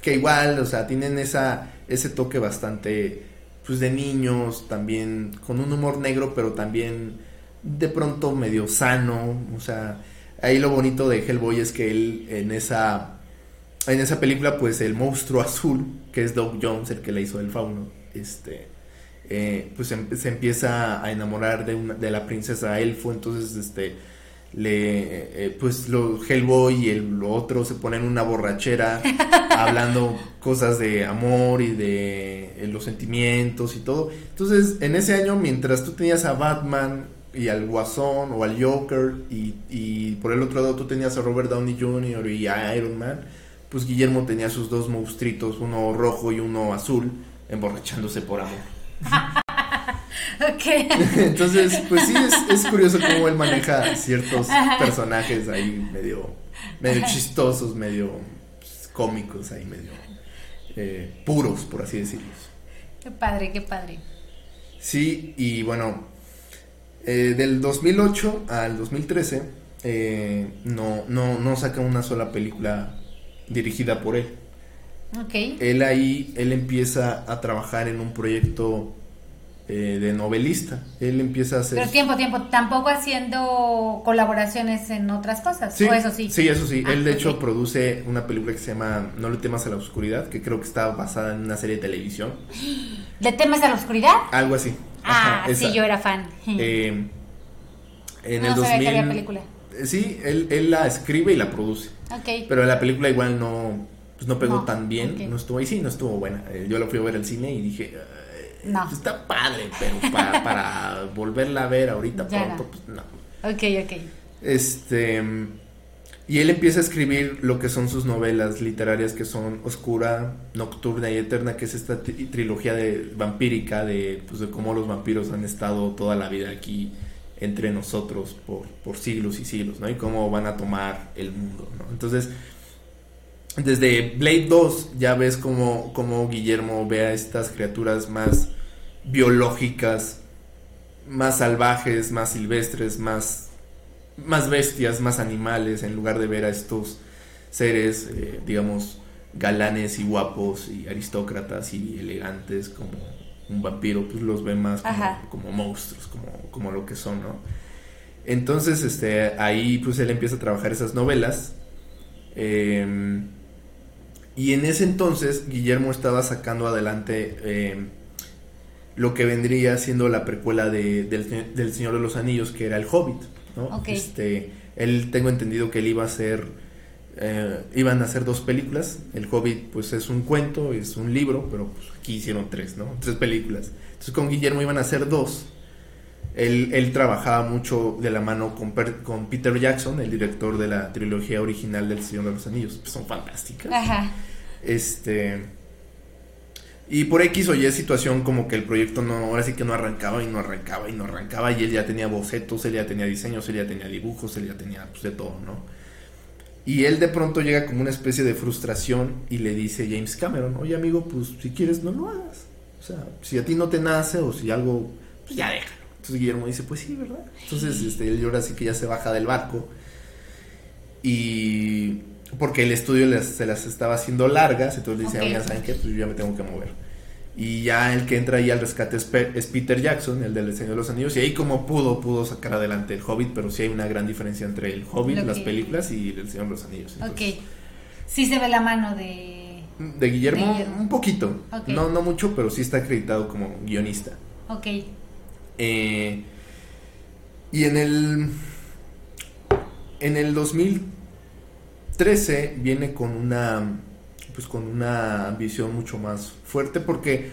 que igual, o sea, tienen esa, ese toque bastante, pues de niños, también con un humor negro, pero también de pronto medio sano, o sea, ahí lo bonito de Hellboy es que él en esa en esa película, pues el monstruo azul, que es Doug Jones, el que le hizo el fauno, este, eh, pues em, se, empieza a enamorar de, una, de la princesa elfo, entonces, este, le, eh, pues lo, Hellboy y el lo otro se ponen una borrachera [laughs] hablando cosas de amor y de eh, los sentimientos y todo. Entonces, en ese año, mientras tú tenías a Batman y al Guasón o al Joker y, y por el otro lado tú tenías a Robert Downey Jr. y a Iron Man, pues Guillermo tenía sus dos monstruitos, uno rojo y uno azul, emborrachándose por amor. [laughs] ok. [laughs] Entonces, pues sí, es, curioso cómo él maneja ciertos personajes ahí medio, medio chistosos, medio pues, cómicos, ahí medio eh, puros, por así decirlo. Qué padre, qué padre. Sí, y bueno, eh, del 2008 al 2013 eh, no, no, no saca una sola película dirigida por él. Okay. Él ahí, él empieza a trabajar en un proyecto eh, de novelista. Él empieza a hacer... Pero tiempo, tiempo, tampoco haciendo colaboraciones en otras cosas, sí, ¿o eso sí? Sí, eso sí. Ah, él de hecho produce una película que se llama No le temas a la oscuridad, que creo que está basada en una serie de televisión. [gasps] ¿Le temes a la oscuridad? Algo así. [laughs] Ah, sí, yo era fan. Eh, en no el 2000... Que película. Sí, él, él la escribe y la produce. Pero la película igual no, pues no pegó tan bien, no estuvo, y sí, no estuvo buena. Eh, yo la fui a ver al cine y dije, no. Está padre, pero para, [laughs] para volverla a ver ahorita pronto, pues no. Ok, ok. Este, y él empieza a escribir lo que son sus novelas literarias que son Oscura, Nocturna y Eterna, que es esta trilogía de vampírica de, pues, de cómo los vampiros han estado toda la vida aquí entre nosotros por, por siglos y siglos, ¿no? Y cómo van a tomar el mundo, ¿no? Entonces, desde Blade 2 ya ves cómo, cómo Guillermo ve a estas criaturas más biológicas, más salvajes, más silvestres, más, más bestias, más animales, en lugar de ver a estos seres, eh, digamos, galanes y guapos y aristócratas y elegantes como un vampiro, pues los ve más como, monstruos, como, como lo que son, ¿no? Entonces, este, ahí pues él empieza a trabajar esas novelas. Em, y en ese entonces Guillermo estaba sacando adelante em, lo que vendría siendo la precuela de, del, Señor de los Anillos, que era el Hobbit, ¿no? Este, él tengo entendido que él iba a hacer, eh, iban a hacer dos películas. El Hobbit pues es un cuento, es un libro, pero pues, aquí hicieron tres, ¿no? Tres películas. Entonces con Guillermo iban a hacer dos. Él, él trabajaba mucho de la mano con, con, Peter Jackson, el director de la trilogía original del Señor de los Anillos. Pues son fantásticas. Ajá. Este. Y por X o Y situación como que el proyecto no, ahora sí que no arrancaba y no arrancaba y no arrancaba y él ya tenía bocetos, él ya tenía diseños, él ya tenía dibujos, él ya tenía pues, de todo, ¿no? Y él de pronto llega como una especie de frustración y le dice a James Cameron, oye amigo, pues si quieres no lo hagas. O sea, si a ti no te nace o si algo, pues ya déjalo. Entonces Guillermo dice, pues sí, ¿verdad? Entonces este, él ahora sí que ya se baja del barco y porque el estudio se las estaba haciendo largas, entonces dice, ¿saben qué? Pues yo ya me tengo que mover. Y ya el que entra ahí al rescate es, Peter Jackson, el del Señor de los Anillos, y ahí como pudo, pudo sacar adelante el Hobbit, pero sí hay una gran diferencia entre el Hobbit, las películas, y el Señor de los Anillos. ok. Sí se ve la mano de... De Guillermo, un poquito. No, no mucho, pero sí está acreditado como guionista. Ok. Eh, y en el... En el 2013 viene con una pues con una visión mucho más fuerte porque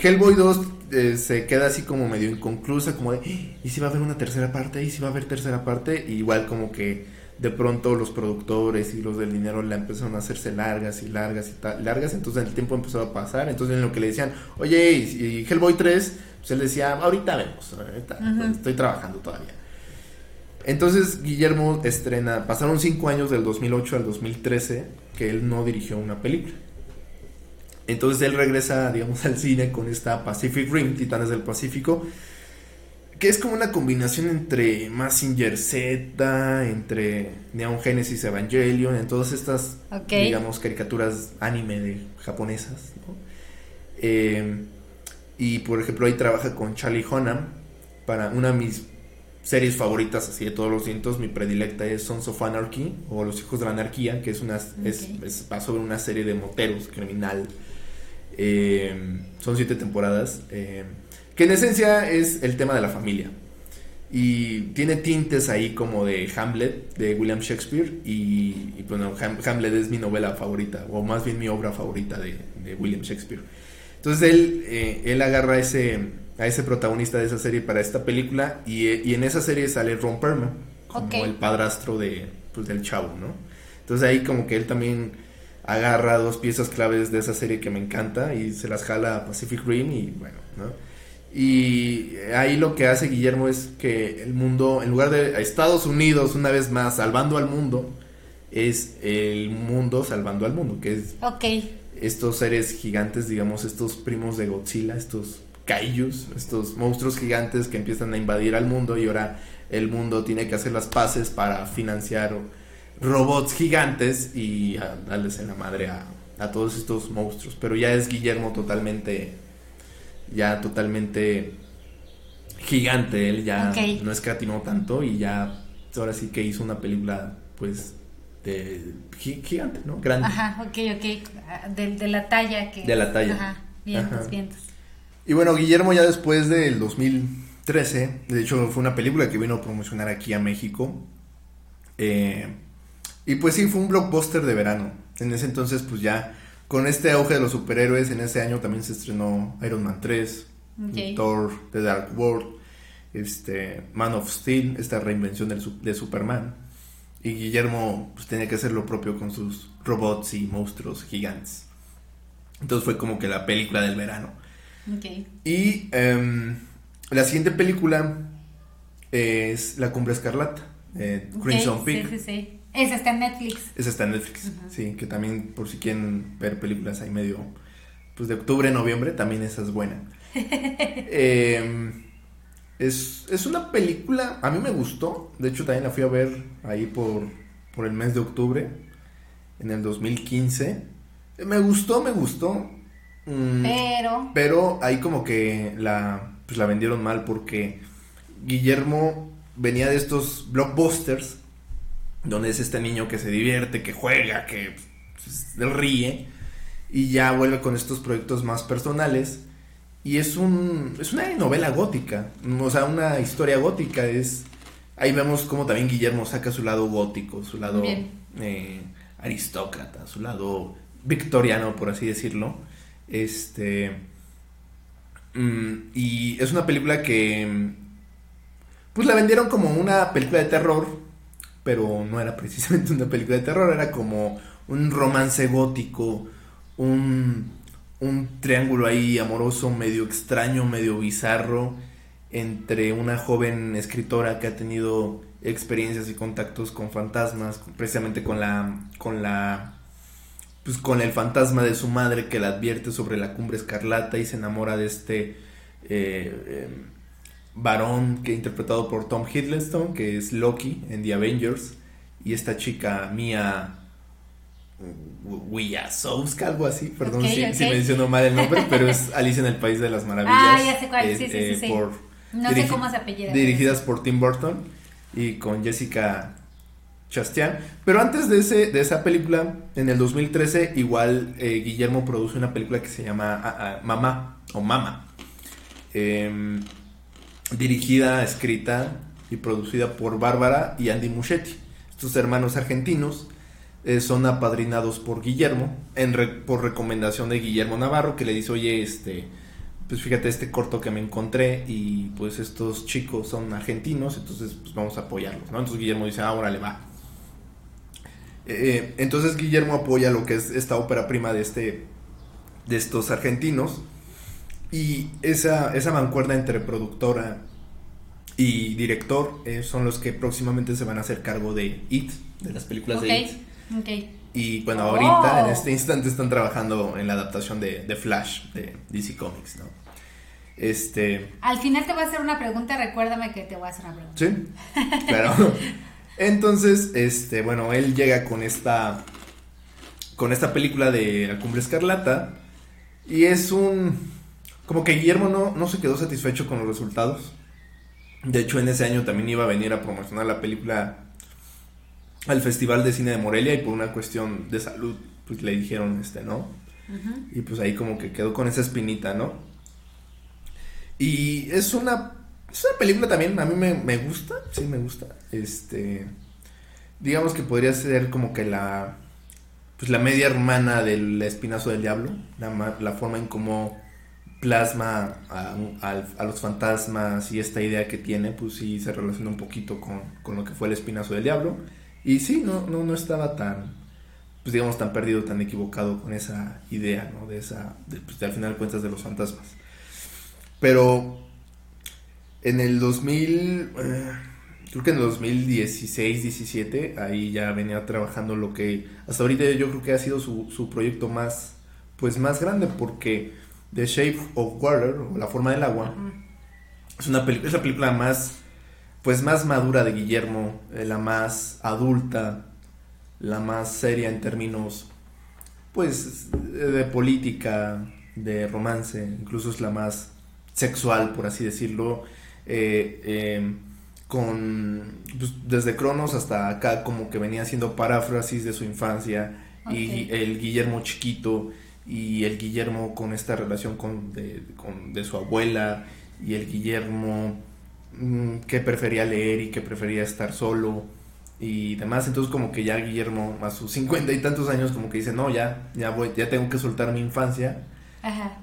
Hellboy 2 eh, se queda así como medio inconclusa, como de. ¿y si va a haber una tercera parte? ¿Y si va a haber tercera parte? igual como que de pronto los productores y los del dinero la empezaron a hacerse largas y largas y largas, entonces el tiempo empezó a pasar, entonces en lo que le decían, oye, y, Hellboy 3, pues él decía, ahorita vemos, pues, estoy trabajando todavía. Entonces Guillermo estrena, pasaron cinco años del 2008 al 2013 que él no dirigió una película. Entonces él regresa, digamos, al cine con esta Pacific Rim, Titanes del Pacífico, que es como una combinación entre Massinger Z, entre Neon Genesis Evangelion, en todas estas, digamos, caricaturas anime de japonesas. Eh, y por ejemplo ahí trabaja con Charlie Hunnam para una de mis series favoritas así de todos los cientos, mi predilecta es Sons of Anarchy o Los Hijos de la Anarquía, que es una es, va sobre una serie de moteros criminal. Eh, son siete temporadas. Eh, que en esencia es el tema de la familia. Y tiene tintes ahí como de Hamlet, de William Shakespeare. Y, bueno, Hamlet es mi novela favorita, o más bien mi obra favorita de, William Shakespeare. Entonces él, eh, él agarra ese, a ese protagonista de esa serie para esta película y, en esa serie sale Ron Perlman como el padrastro de, pues, del chavo, ¿no? Entonces ahí como que él también agarra dos piezas claves de esa serie que me encanta y se las jala a Pacific Rim y bueno, ¿no? Y ahí lo que hace Guillermo es que el mundo, en lugar de Estados Unidos, una vez más, salvando al mundo, es el mundo salvando al mundo, que es estos seres gigantes, digamos, estos primos de Godzilla, estos kaijus, estos monstruos gigantes que empiezan a invadir al mundo y ahora el mundo tiene que hacer las paces para financiar robots gigantes y darles en la madre a, todos estos monstruos. Pero ya es Guillermo totalmente, ya totalmente gigante, él ya no escatimó tanto y ya ahora sí que hizo una película pues de gigante, ¿no? Grande. Ajá, ok, ok, de, la talla que... De la talla. Ajá, vientos, vientos. Y bueno, Guillermo ya después del 2013, de hecho fue una película que vino a promocionar aquí a México. Eh, y pues sí, fue un blockbuster de verano. En ese entonces pues ya con este auge de los superhéroes, en ese año también se estrenó Iron Man 3, Thor, The Dark World, este, Man of Steel, esta reinvención de Superman. Y Guillermo pues tenía que hacer lo propio con sus robots y monstruos gigantes. Entonces fue como que la película del verano. Y em, la siguiente película es La Cumbre Escarlata, eh, Crimson Peak. Sí, sí, sí. Esa está en Netflix. Esa está en Netflix, sí, que también por si quieren ver películas ahí medio, pues de octubre, noviembre, también esa es buena. [laughs] Em, es, es, una película, a mí me gustó, de hecho también la fui a ver ahí por, por el mes de octubre, en el 2015. Me gustó, me gustó. Mm, pero. Pero ahí como que la, pues la vendieron mal porque Guillermo venía de estos blockbusters donde es este niño que se divierte, que juega, que pues, ríe y ya vuelve con estos proyectos más personales. Y es un es una novela gótica, o sea, una historia gótica. Es ahí vemos como también Guillermo saca su lado gótico, su lado eh, aristócrata, su lado victoriano por así decirlo este. Mm, y es una película que. Pues la vendieron como una película de terror. Pero no era precisamente [laughs] una película de terror. Era como un romance gótico. Un. Un triángulo ahí amoroso, medio extraño, medio bizarro. Entre una joven escritora que ha tenido experiencias y contactos con fantasmas. Precisamente con la. con la pues con el fantasma de su madre que la advierte sobre la cumbre escarlata y se enamora de este eh, em, varón que interpretado por Tom Hiddleston, que es Loki en The Avengers, y esta chica Mia Wiyasowska, algo así, perdón si, menciono mal el nombre, pero es [laughs] Alicia en el País de las Maravillas. Ah, ya sé cuál, sí, sí, sí, Por, no sé cómo se apellida. Dirigidas por Tim Burton y con Jessica Chastain. Pero antes de, ese, de esa película, en el 2013, igual eh, Guillermo produce una película que se llama ah, ah, Mamá o Mama. Em, dirigida, escrita y producida por Bárbara y Andy Muschetti. Estos hermanos argentinos eh, son apadrinados por Guillermo, en por recomendación de Guillermo Navarro, que le dice, oye, este, pues fíjate este corto que me encontré y pues estos chicos son argentinos, entonces pues vamos a apoyarlos, ¿no? Entonces Guillermo dice, ahora le va. Eh, entonces Guillermo apoya lo que es esta ópera prima de, este, de estos argentinos y esa, esa mancuerna entre productora y director eh, son los que próximamente se van a hacer cargo de It, de las películas de It. Y bueno, ahorita, en oh. este instante, están trabajando en la adaptación de, de Flash de DC Comics, ¿no? Este. Al final te voy a hacer una pregunta, recuérdame que te voy a hacer una pregunta. Sí, claro. [laughs] Entonces, este, bueno, él llega con esta. Con esta película de La Cumbre Escarlata. Y es un. Como que Guillermo no, no se quedó satisfecho con los resultados. De hecho, en ese año también iba a venir a promocionar la película al Festival de Cine de Morelia y por una cuestión de salud, pues le dijeron este, ¿no? Y pues ahí como que quedó con esa espinita, ¿no? Y es una, es una película también, a mí me, gusta, sí me gusta. Este, digamos que podría ser como que la, pues la media hermana del Espinazo del Diablo, la, forma en cómo plasma a, los fantasmas y esta idea que tiene, pues sí se relaciona un poquito con, con lo que fue el Espinazo del Diablo. Y sí, no, no, no estaba tan, pues digamos, tan perdido, tan equivocado con esa idea, ¿no? De esa, de, pues, al final cuentas de los fantasmas. Pero en el 2000, eh, creo que en el 2016, 17, ahí ya venía trabajando lo que hasta ahorita yo creo que ha sido su, su proyecto más, pues más grande porque The Shape of Water, o La Forma del Agua, es, una es la película más, pues más madura de Guillermo, eh, la más adulta, la más seria en términos, pues, de política, de romance, incluso es la más sexual, por así decirlo, eh, em, con pues, desde Cronos hasta acá como que venía haciendo paráfrasis de su infancia y el Guillermo chiquito y el Guillermo con esta relación con de, su abuela y el Guillermo mm, que prefería leer y que prefería estar solo y demás. Entonces como que ya Guillermo a sus cincuenta y tantos años como que dice no ya ya voy ya tengo que soltar mi infancia Ajá.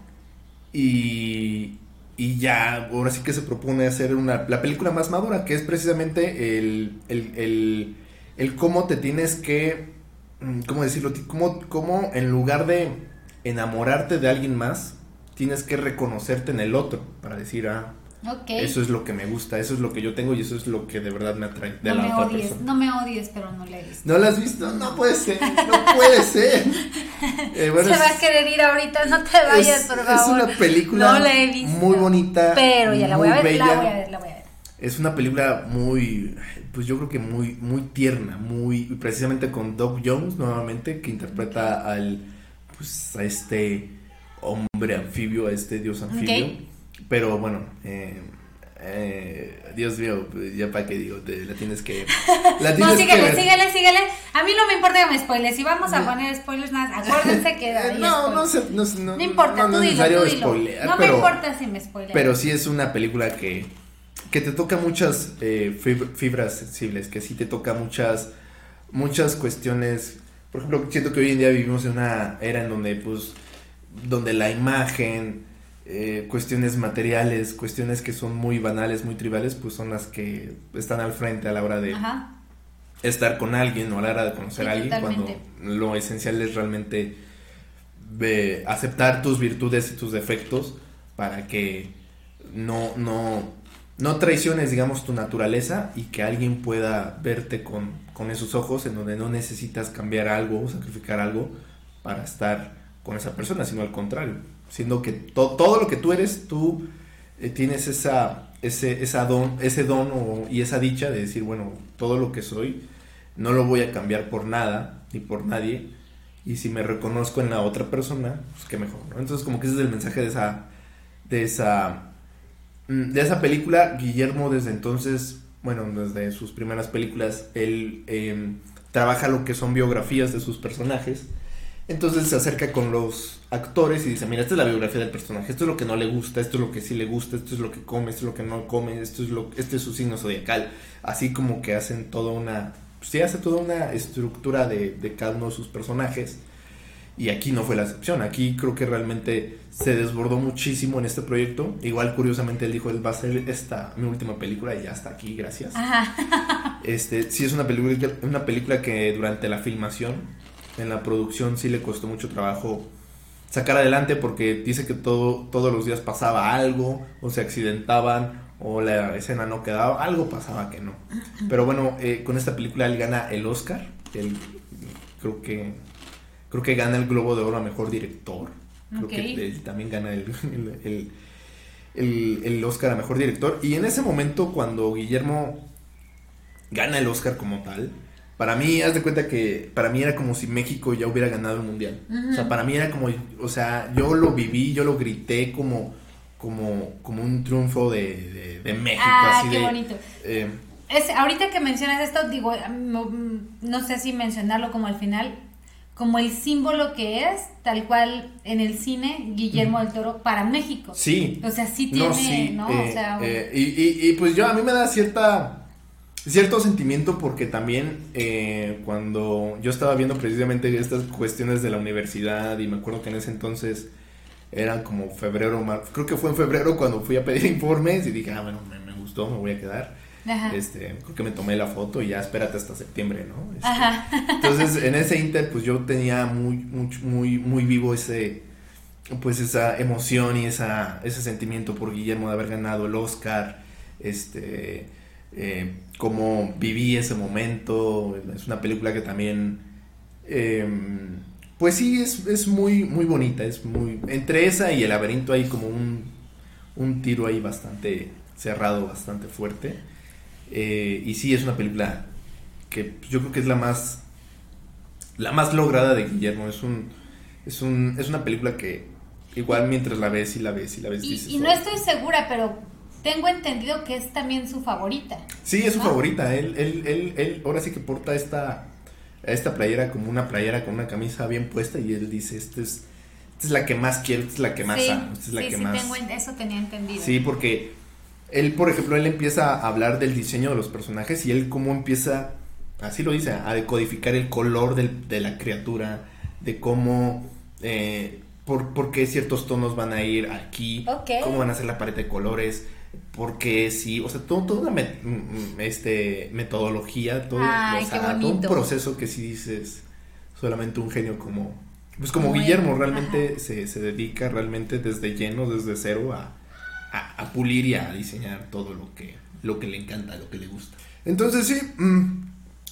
y y ya ahora sí que se propone hacer una, la película más madura, que es precisamente el, el, el, cómo te tienes que, mm, ¿cómo decirlo? Cómo, cómo en lugar de enamorarte de alguien más, tienes que reconocerte en el otro para decir, ah, eso es lo que me gusta, eso es lo que yo tengo y eso es lo que de verdad me atrae de no me odies, No me odies, pero no la he visto. ¿No la has visto? No puede ser, no puede ser. [laughs] Eh, Se va a querer ir ahorita, no te vayas, por favor. Es una película muy bonita. Pero ya la voy a ver, la voy a ver, la voy a ver. Es una película muy, pues yo creo que muy, muy tierna, muy, precisamente con Doug Jones nuevamente, que interpreta al, pues a este hombre anfibio, a este dios anfibio. Pero bueno, eh, eh, Dios mío, ya para qué digo, te, la tienes que. [laughs] La tienes no, síguele, síguele, síguele. A mí no me importa que me spoiles. Si vamos a poner spoilers más, acuérdense que. [laughs] no, no, no, no, no, importa, tú dilo, tú dilo. no me importa si me spoileas. Pero sí es una película que, que te toca muchas eh, fibras sensibles, que sí te toca muchas, muchas cuestiones. Por ejemplo, siento que hoy en día vivimos en una era en donde, pues, donde la imagen eh, cuestiones materiales, cuestiones que son muy banales, muy tribales, pues son las que están al frente a la hora de estar con alguien o a la hora de conocer a alguien, cuando lo esencial es realmente aceptar tus virtudes y tus defectos para que no, no, no traiciones, digamos, tu naturaleza y que alguien pueda verte con, con esos ojos en donde no necesitas cambiar algo o sacrificar algo para estar con esa persona, sino al contrario siendo que todo lo que tú eres, tú eh, tienes esa, ese, esa don, ese don y esa dicha de decir, bueno, todo lo que soy no lo voy a cambiar por nada ni por nadie. Y si me reconozco en la otra persona, pues qué mejor, Entonces como que ese es el mensaje de esa, de esa, mm, de esa película. Guillermo desde entonces, bueno, desde sus primeras películas, él em, trabaja lo que son biografías de sus personajes entonces se acerca con los actores y dice, mira, esta es la biografía del personaje, esto es lo que no le gusta, esto es lo que sí le gusta, esto es lo que come, esto es lo que no come, esto es lo, este es su signo zodiacal. Así como que hacen toda una, pues sí hace toda una estructura de, de cada uno de sus personajes. Y aquí no fue la excepción, aquí creo que realmente se desbordó muchísimo en este proyecto. Igual curiosamente él dijo, él va a ser esta mi última película y ya está aquí, gracias. Este, sí es una película, una película que durante la filmación en la producción sí le costó mucho trabajo sacar adelante porque dice que todo, todos los días pasaba algo, o se accidentaban, o la escena no quedaba, algo pasaba que no. Pero bueno, eh, con esta película él gana el Oscar, creo que creo que gana el Globo de Oro a Mejor Director, creo que también gana el, el, el, el, Oscar a Mejor Director, y en ese momento cuando Guillermo gana el Oscar como tal, para mí, haz de cuenta que para mí era como si México ya hubiera ganado el mundial. O sea, para mí era como, o sea, yo lo viví, yo lo grité como, como, como un triunfo de, de, México. Ah, qué bonito. Eh, es, ahorita que mencionas esto, digo, no, sé si mencionarlo como al final, como el símbolo que es, tal cual en el cine, Guillermo del Toro para México. Sí. O sea, sí tiene, ¿no? o sea, eh, y, y, y pues yo, a mí me da cierta cierto sentimiento porque también eh, cuando yo estaba viendo precisamente estas cuestiones de la universidad y me acuerdo que en ese entonces era como febrero, creo que fue en febrero cuando fui a pedir [laughs] informes y dije, ah, bueno, me, gustó, me voy a quedar. Este, creo que me tomé la foto y ya espérate hasta septiembre, ¿no? Este, entonces, [laughs] en ese inter, pues yo tenía muy, muy, muy, muy vivo ese, pues esa emoción y esa, ese sentimiento por Guillermo de haber ganado el Oscar, este, eh, cómo viví ese momento. Es una película que también, em, pues sí, es, muy, muy bonita. Es muy, entre esa y el laberinto hay como un, un tiro ahí bastante cerrado, bastante fuerte. Eh, y sí, es una película que yo creo que es la más, la más lograda de Guillermo. Es un, es un, es una película que igual mientras la ves y la ves y la ves y, y no estoy segura, pero tengo entendido que es también su favorita. Sí, es su favorita. Él, él, él, él, ahora sí que porta esta, esta playera como una playera con una camisa bien puesta y él dice, esta es, esta es la que más quiero, esta es la que más amo, esta es la sí, que sí, más... Tengo, eso tenía entendido. Sí, porque él, por ejemplo, él empieza a hablar del diseño de los personajes y él cómo empieza, así lo dice, a decodificar el color del, de la criatura, de cómo... Eh, por, por, qué ciertos tonos van a ir aquí, cómo van a ser la pared de colores, porque sí, o sea, todo, toda una este, metodología, todo, un proceso que si dices solamente un genio como, pues como Guillermo realmente se, dedica realmente desde lleno, desde cero a, pulir y a diseñar todo lo que, lo que le encanta, lo que le gusta. Entonces sí, mm,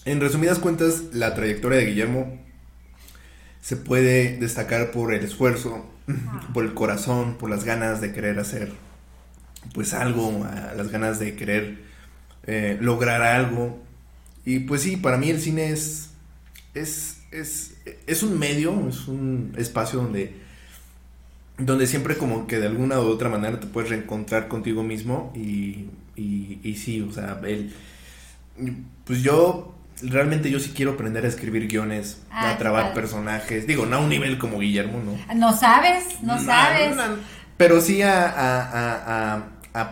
en resumidas cuentas, la trayectoria de Guillermo se puede destacar por el esfuerzo, por el corazón, por las ganas de querer hacer pues algo, las ganas de querer eh, lograr algo. Y pues sí, para mí el cine es, es, es, es un medio, es un espacio donde, donde siempre como que de alguna u otra manera te puedes reencontrar contigo mismo y, y, y sí, o sea, el, pues yo realmente yo sí quiero aprender a escribir guiones, a ah, trabar personajes. Digo, no a un nivel como Guillermo, ¿no? No sabes, no, sabes. pero sí a, a, a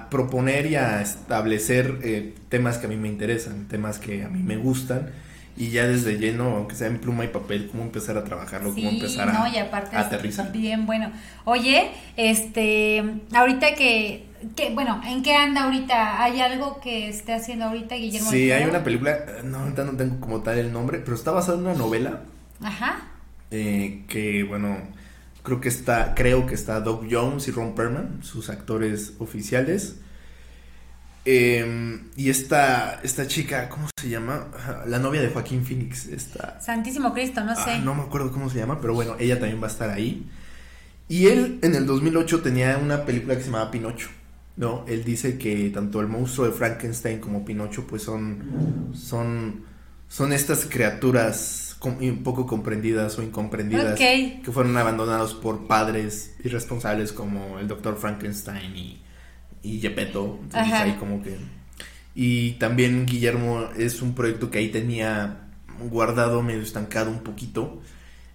proponer y a establecer eh, temas que a mí me interesan, temas que a mí me gustan y ya desde lleno, aunque sea en pluma y papel, cómo empezar a trabajarlo, cómo empezar a, aterrizar. Bien, bueno. Oye, este, ahorita que, que, bueno, ¿en qué anda ahorita? ¿Hay algo que esté haciendo ahorita Guillermo? Sí, hay una película, no, ahorita no tengo como tal el nombre, pero está basada en una novela. Ajá. Eh, que, bueno, Creo que está, creo que está Doug Jones y Ron Perlman, sus actores oficiales. Em, y esta, esta chica, ¿cómo se llama? La novia de Joaquín Phoenix. Esta... Santísimo Cristo, no sé. Ah, no me acuerdo cómo se llama, pero bueno, ella también va a estar ahí. Y él en el 2008 tenía una película que se llamaba Pinocho. ¿no? Él dice que tanto el monstruo de Frankenstein como Pinocho pues son, son, son estas criaturas poco comprendidas o incomprendidas que fueron abandonados por padres irresponsables como el doctor Frankenstein y, y Gepetto. Entonces ahí como que... Y también Guillermo es un proyecto que ahí tenía guardado, medio estancado un poquito.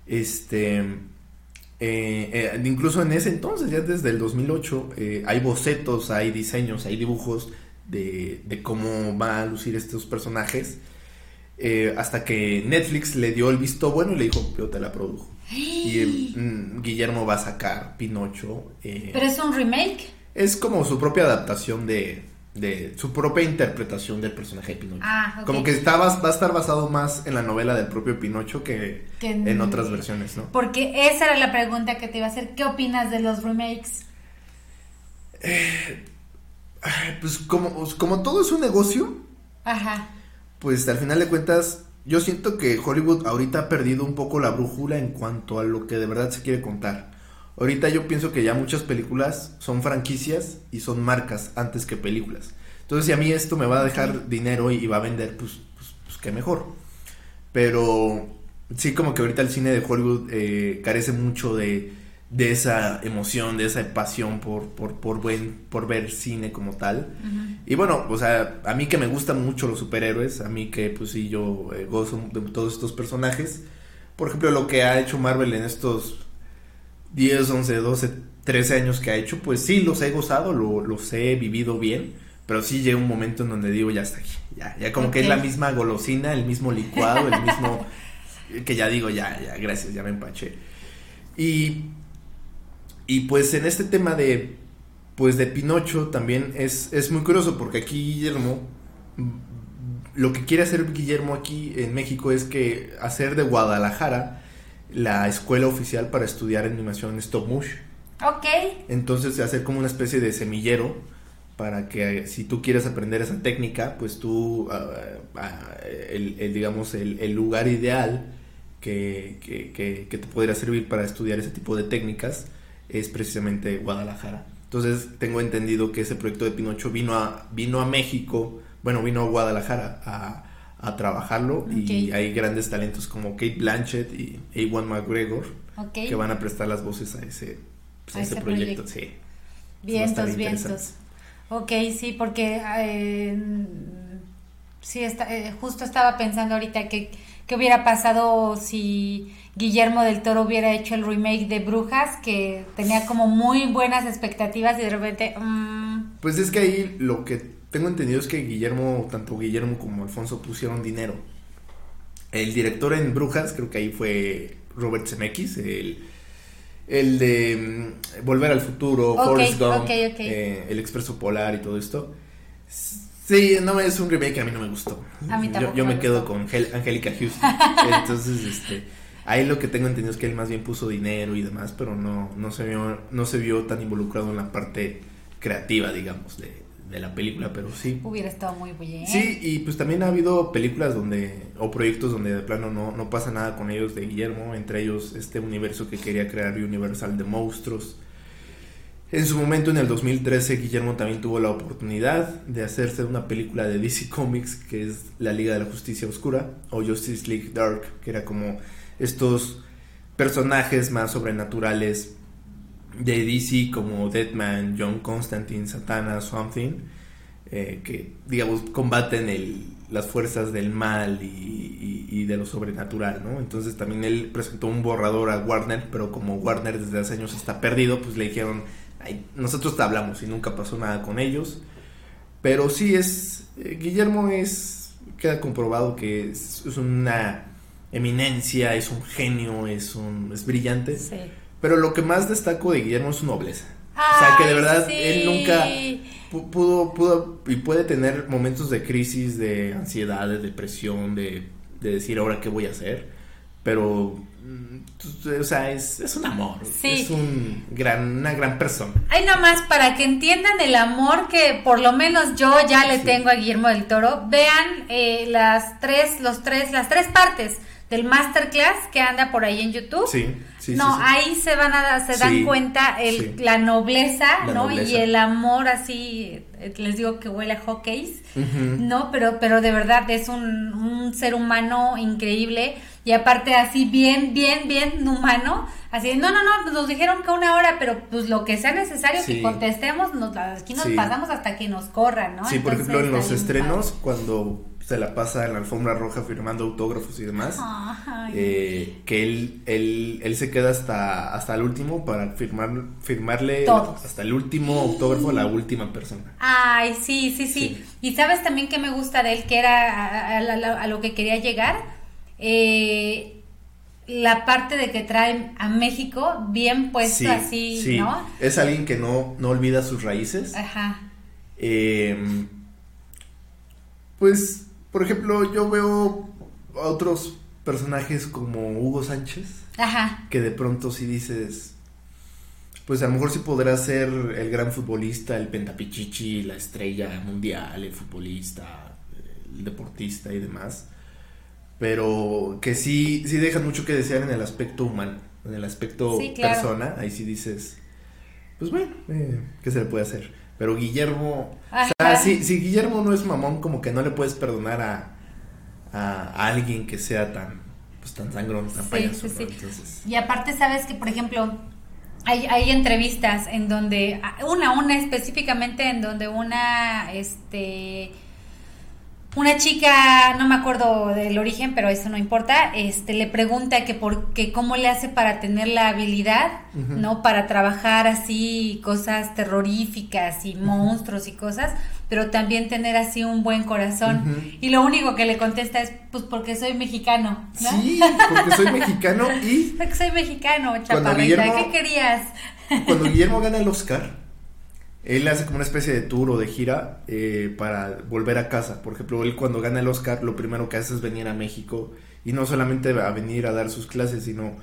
Este eh, eh, incluso en ese entonces, ya desde el 2008, eh, hay bocetos, hay diseños, hay dibujos de, cómo va a lucir estos personajes. Hasta que Netflix le dio el visto bueno y le dijo, yo te la produjo. Y mm, Guillermo va a sacar Pinocho. ¿Pero es un remake? Es como su propia adaptación de, de su propia interpretación del personaje de Pinocho. Ah, Como que está, va, a estar basado más en la novela del propio Pinocho que, en, otras versiones, ¿no? Porque esa era la pregunta que te iba a hacer. ¿Qué opinas de los remakes? Eh, pues como, como todo es un negocio, Ajá. Pues al final de cuentas, yo siento que Hollywood ahorita ha perdido un poco la brújula en cuanto a lo que de verdad se quiere contar. Ahorita yo pienso que ya muchas películas son franquicias y son marcas antes que películas. Entonces, si a mí esto me va a dejar dinero y, va a vender, pues, pues, pues, qué mejor. Pero sí, como que ahorita el cine de Hollywood eh, carece mucho de, de, esa emoción, de esa pasión por, por, por, buen, por ver cine como tal. Y bueno, o sea, a mí que me gustan mucho los superhéroes, a mí que pues sí, yo eh, gozo de todos estos personajes. Por ejemplo, lo que ha hecho Marvel en estos 10, 11, 12, 13 años que ha hecho, pues sí, los he gozado, lo, los he vivido bien, pero sí llega un momento en donde digo, ya está aquí, ya, ya como que es la misma golosina, el mismo licuado, el mismo, [laughs] que ya digo, ya, ya, gracias, ya me empaché. Y, y pues en este tema de, pues de Pinocho también es, es muy curioso, porque aquí Guillermo, lo que quiere hacer Guillermo aquí en México es que hacer de Guadalajara, la escuela oficial para estudiar animación stop motion. Ok. Entonces hacer como una especie de semillero para que si tú quieres aprender esa técnica, pues tú, ah, ah, el, digamos, el, lugar ideal que, que, que, te podría servir para estudiar ese tipo de técnicas es precisamente Guadalajara. Entonces tengo entendido que ese proyecto de Pinocho vino a, vino a México, bueno, vino a Guadalajara a, a trabajarlo y hay grandes talentos como Kate Blanchett y Ewan McGregor que van a prestar las voces a ese, pues, proyecto. Sí. Vientos, vientos. Ok, sí, porque eh, sí, está, eh, justo estaba pensando ahorita que, que hubiera pasado si Guillermo del Toro hubiera hecho el remake de Brujas, que tenía como muy buenas expectativas y de repente... Mm. Pues es que ahí lo que tengo entendido es que Guillermo, tanto Guillermo como Alfonso pusieron dinero. El director en Brujas, creo que ahí fue Robert Zemeckis, el, el de mm, Volver al Futuro, Forrest Gump, eh, El Expreso Polar y todo esto. Sí, no es un remake que a mí no me gustó. A mí yo, yo me, quedo con Angélica Houston. [laughs] Entonces, este, ahí lo que tengo entendido es que él más bien puso dinero y demás, pero no, no se vio, no se vio tan involucrado en la parte creativa, digamos, de, de la película, pero sí. Hubiera estado muy bien. Sí, y pues también ha habido películas donde, o proyectos donde de plano no, no pasa nada con ellos de Guillermo, entre ellos este universo que quería crear Universal de monstruos. En su momento, en el 2013, Guillermo también tuvo la oportunidad de hacerse una película de DC Comics, que es La Liga de la Justicia Oscura, o Justice League Dark, que era como estos personajes más sobrenaturales de DC como Deadman, John Constantine, Satana, Something, eh, que digamos combaten el, las fuerzas del mal y, de lo sobrenatural, ¿no? Entonces también él presentó un borrador a Warner, pero como Warner desde hace años está perdido, pues le dijeron, nosotros te hablamos y nunca pasó nada con ellos. Pero sí es, eh, Guillermo es, queda comprobado que es, una eminencia, es un genio, es, un, es brillante. Sí pero lo que más destaco de Guillermo es su nobleza. o sea, que de verdad él nunca pudo, pudo y puede tener momentos de crisis, de ansiedad, de depresión, de, de decir ahora qué voy a hacer. pero o sea, es, es un amor. Sí. Es un gran, una gran persona. Hay nomás para que entiendan el amor que por lo menos yo ya le tengo a Guillermo del Toro. Vean eh, las tres, los tres, las tres partes del masterclass que anda por ahí en YouTube. Sí, sí. No, sí, ahí se van a se dan Sí, cuenta el, sí. la nobleza, La ¿no? nobleza. Y el amor así, eh, les digo que huele a hockeys. No, pero, pero de verdad es un, un ser humano increíble y aparte así bien, bien, bien humano. Así, no, no, no, nos dijeron que una hora, pero pues lo que sea necesario Sí. que contestemos, nos, aquí nos Sí. pasamos hasta que nos corran, ¿no? Sí, por Entonces, ejemplo, en los estrenos, cuando se la pasa en la alfombra roja firmando autógrafos y demás. Ay. eh, que él, él, él se queda hasta, hasta el último para firmar, firmarle Todos. hasta el último autógrafo a la última persona. Ay, sí, sí, sí, Sí. Y sabes también que me gusta de él, que era a, a- a- a lo que quería llegar, Eh, la parte de que trae a México bien puesto Sí, así, sí. ¿no? Es alguien que no, no olvida sus raíces. Ajá. Eh, pues, por ejemplo, yo veo a otros personajes como Hugo Sánchez, Ajá. que de pronto si dices, pues a lo mejor sí podrá ser el gran futbolista, el pentapichichi, la estrella mundial, el futbolista, el deportista y demás, pero que sí, sí dejan mucho que desear en el aspecto humano, en el aspecto Sí, claro. persona, ahí sí dices, pues bueno, eh, ¿qué se le puede hacer? Pero Guillermo, o sea, si, si Guillermo no es mamón, como que no le puedes perdonar a, a, alguien que sea tan, pues tan sangrón, tan Sí, payaso, Y aparte, sabes que, por ejemplo, hay, hay entrevistas en donde, una, una específicamente en donde una, este, una chica, no me acuerdo del origen, pero eso no importa, este, le pregunta que por que cómo le hace para tener la habilidad. ¿no? Para trabajar así cosas terroríficas y monstruos y cosas, pero también tener así un buen corazón. Y lo único que le contesta es, pues porque soy mexicano, ¿no? Sí, porque soy mexicano y [laughs] Porque soy mexicano, chaparrita. Guillermo- ¿Qué querías? cuando [laughs] Guillermo gana el Oscar, él hace como una especie de tour o de gira eh, para volver a casa. Por ejemplo, él cuando gana el Oscar, lo primero que hace es venir a México y no solamente a venir a dar sus clases, sino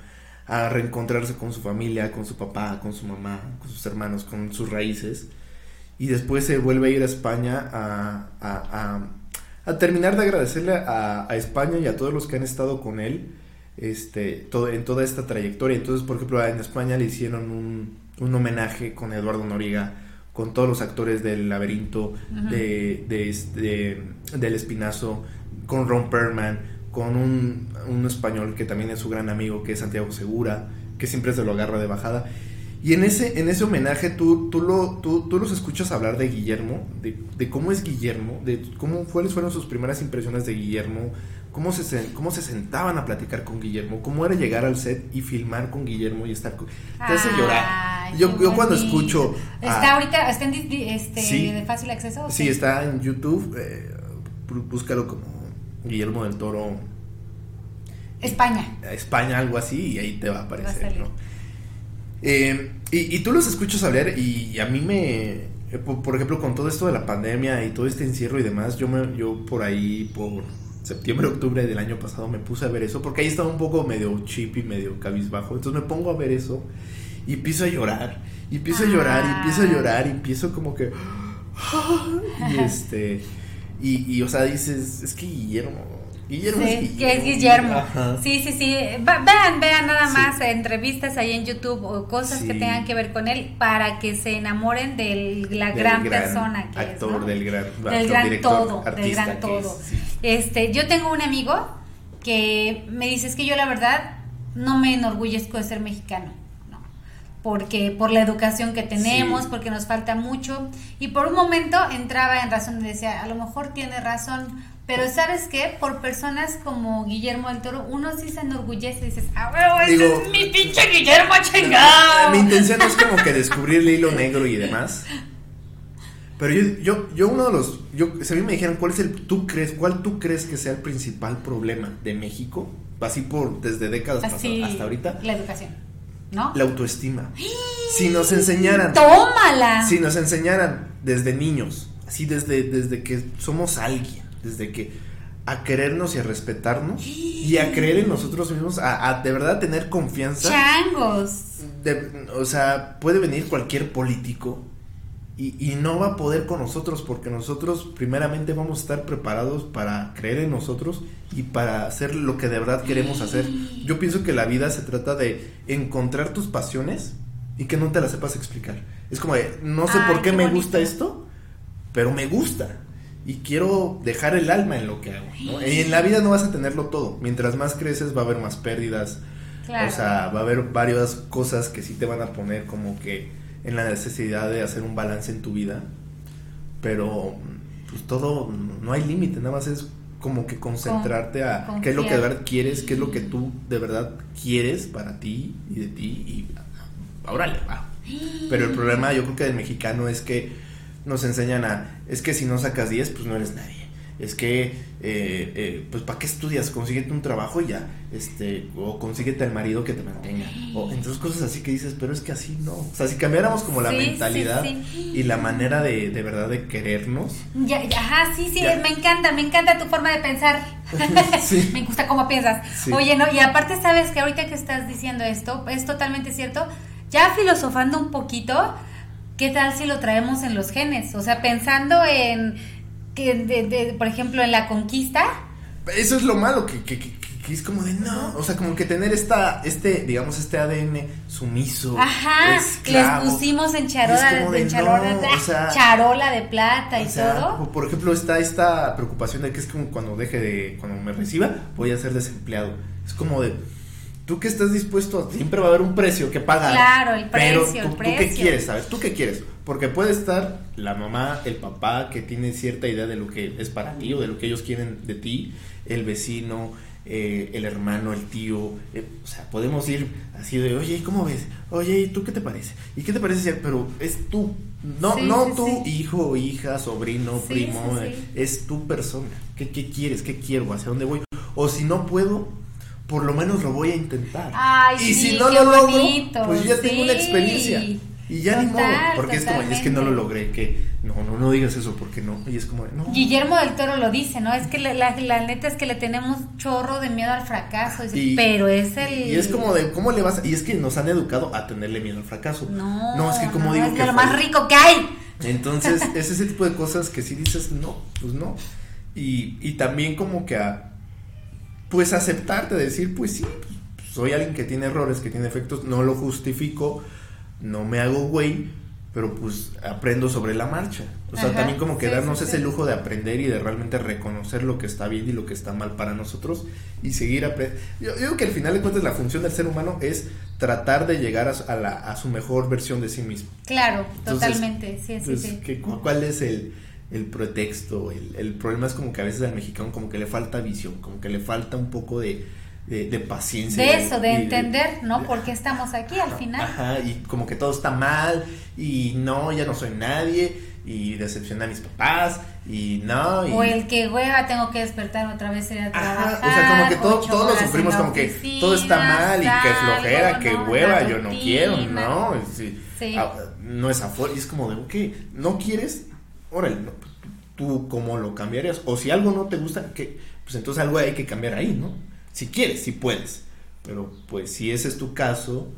a reencontrarse con su familia, con su papá, con su mamá, con sus hermanos, con sus raíces. Y después se vuelve a ir a España a, terminar de agradecerle a, España y a todos los que han estado con él este, todo, en toda esta trayectoria. Entonces, por ejemplo, en España le hicieron un, un homenaje con Eduardo Noriga, con todos los actores del laberinto, de, de este- del Espinazo, con Ron Perlman, con un, un español que también es su gran amigo, que es Santiago Segura, que siempre se lo agarra de bajada. Y en ese, en ese homenaje tú, tú, lo, tú, tú los escuchas hablar de Guillermo, de, de cómo es Guillermo, de cómo cuáles fueron sus primeras impresiones de Guillermo, cómo se, cómo se sentaban a platicar con Guillermo, cómo era llegar al set y filmar con Guillermo y estar con... Te hace llorar. Yo, yo cuando escucho... a- ¿Está ahorita, está en este, Sí. de fácil acceso? Sí, está en YouTube, eh, bú- búscalo como Guillermo del Toro España. España, algo así, y ahí te va a aparecer, salir. ¿no? Eh, y, y tú los escuchas hablar y a mí me, eh, por, ejemplo, con todo esto de la pandemia y todo este encierro y demás, yo, me, yo por ahí, por septiembre, octubre del año pasado me puse a ver eso, porque ahí estaba un poco medio chip y medio cabizbajo, entonces me pongo a ver eso y empiezo a llorar, y empiezo a llorar, y empiezo a Ah. llorar, y empiezo como que... [gasps] Y este... Y, y, o sea, dices, es que Guillermo... Guillermo es Sí, Guillermo. que es Guillermo. Ajá. Sí, sí, sí. Va- vean, vean nada Sí. más entrevistas ahí en YouTube o cosas que tengan que ver con él para que se enamoren de la Del gran, persona que actor, es. ¿no? del gran, del actor, gran director, todo, del gran todo. es. Este, yo tengo un amigo que me dice es que yo la verdad no me enorgullezco de ser mexicano, no, porque por la educación que tenemos, Sí. porque nos falta mucho y por un momento entraba en razón y decía a lo mejor tiene razón. Pero sabes qué, por personas como Guillermo del Toro, uno sí se enorgullece y dices, ah, huevo, ese Digo, es mi pinche Guillermo Mi chingado. intención no es como que descubrir el hilo negro y demás. Pero yo, yo, yo uno de los, yo, si a mí me dijeran cuál es el, tú crees, cuál tú crees que sea el principal problema de México, así por desde décadas Así, pasadas hasta ahorita, la educación, ¿no? la autoestima. Si nos enseñaran, Tómala. si nos enseñaran desde niños, así desde, desde que somos alguien, desde que a querernos y a respetarnos y a creer en nosotros mismos, a, de verdad tener confianza. Changos. o sea, puede venir cualquier político y, no va a poder con nosotros porque nosotros primeramente vamos a estar preparados para creer en nosotros y para hacer lo que de verdad queremos hacer. Yo pienso que la vida se trata de encontrar tus pasiones y que no te las sepas explicar. Es como de, no sé por qué, me gusta esto, pero me gusta y quiero dejar el alma en lo que hago. Y en la vida no vas a tenerlo todo. Mientras más creces va a haber más pérdidas. O sea, va a haber varias cosas que sí te van a poner como que en la necesidad de hacer un balance en tu vida. Pero pues todo, no hay límite, nada más es como que concentrarte a qué es lo que de verdad quieres, qué es lo que tú de verdad quieres para ti y de ti y ahora le va. Pero el problema yo creo que del mexicano es que nos enseñan a, es que si no sacas 10, pues no eres nadie. Es que, eh, eh, pues, ¿para qué estudias? Consíguete un trabajo y ya, este, o consíguete al marido que te mantenga. O entonces cosas así que dices, pero es que así no. O sea, si cambiáramos como la mentalidad y la manera de, de verdad de querernos. Ya, ajá, sí, sí, me encanta, me encanta tu forma de pensar. [laughs] [laughs] me gusta cómo piensas. Oye, no, y aparte sabes que ahorita que estás diciendo esto, es totalmente cierto. Ya filosofando un poquito, ¿qué tal si lo traemos en los genes? O sea, pensando en, que por ejemplo, en la conquista. Eso es lo malo, que, que, que, es como de no, o sea, como que tener esta, este, digamos, este ADN sumiso. Ajá, les pusimos en charola, de, charola de plata y todo. Por ejemplo, está esta preocupación de que es como cuando deje de, cuando me reciba, voy a ser desempleado. Es como de tú que estás dispuesto, siempre va a haber un precio que pagar. Claro, el precio, tú, qué quieres, ¿sabes? ¿Tú qué quieres? Porque puede estar la mamá, el papá que tiene cierta idea de lo que es para ti o de lo que ellos quieren de ti, el vecino, eh, el hermano, el tío, eh, o sea, podemos ir así de, oye, ¿cómo ves? Oye, ¿y tú qué te parece? ¿Y qué te parece ser? Pero es tú, no, no tu hijo, hija, sobrino, primo, es tu persona. ¿Qué, ¿Qué quieres? ¿Qué quiero? ¿Hacia dónde voy? O si no puedo, por lo menos lo voy a intentar. y si no lo logro, pues ya tengo una experiencia. Y ya ni modo, porque es como, es que no lo logré, que no, no, no digas eso, porque no, y es como, no. Guillermo del Toro lo dice, ¿no? Es que la, la, neta es que le tenemos chorro de miedo al fracaso, pero es el... Y es como de, ¿cómo le vas? Y es que nos han educado a tenerle miedo al fracaso. No, no es que como digo es que lo más rico que hay. Entonces, [laughs] es ese tipo de cosas que si dices, no, pues no. Y, y también como que a pues aceptarte, decir, pues sí, soy alguien que tiene errores, que tiene efectos, no lo justifico, no me hago güey, pero pues aprendo sobre la marcha. O sea, también como que darnos ese lujo de aprender y de realmente reconocer lo que está bien y lo que está mal para nosotros y seguir aprendiendo. Yo, digo que al final de cuentas la función del ser humano es tratar de llegar a, la, a su mejor versión de sí mismo. Claro, totalmente, sí, sí, pues, sí. ¿Cuál es el el pretexto, el, el, problema es como que a veces al mexicano como que le falta visión, como que le falta un poco de, de, paciencia. De eso, de entender, ¿no? ¿Por qué estamos aquí al final? Ajá, y como que todo está mal, y no, ya no soy nadie, y decepciona a mis papás, y no. O el que hueva, tengo que despertar otra vez a trabajar. o sea, como que todos lo sufrimos, como que todo está mal, y que flojera, que hueva, yo no quiero, ¿no? Sí, ah, no es afuera, y es como de, ok, no quieres, órale, tú cómo lo cambiarías. O si algo no te gusta, que, pues entonces algo hay que cambiar ahí, ¿no? Si quieres, si puedes. Pero pues si ese es tu caso,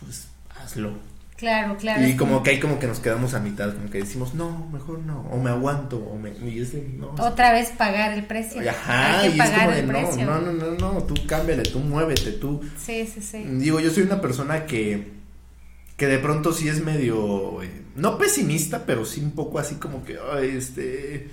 pues hazlo. Claro, claro. Y como que ahí como que nos quedamos a mitad, como que decimos, no, mejor no, o me aguanto, o me... Otra vez pagar el precio. Ajá, hay que pagar el precio. No, no, no, no, tú cámbiale, tú muévete, tú... Sí, sí, sí. Digo, yo soy una persona que que de pronto sí es medio, eh, no pesimista, pero sí un poco así como que, este,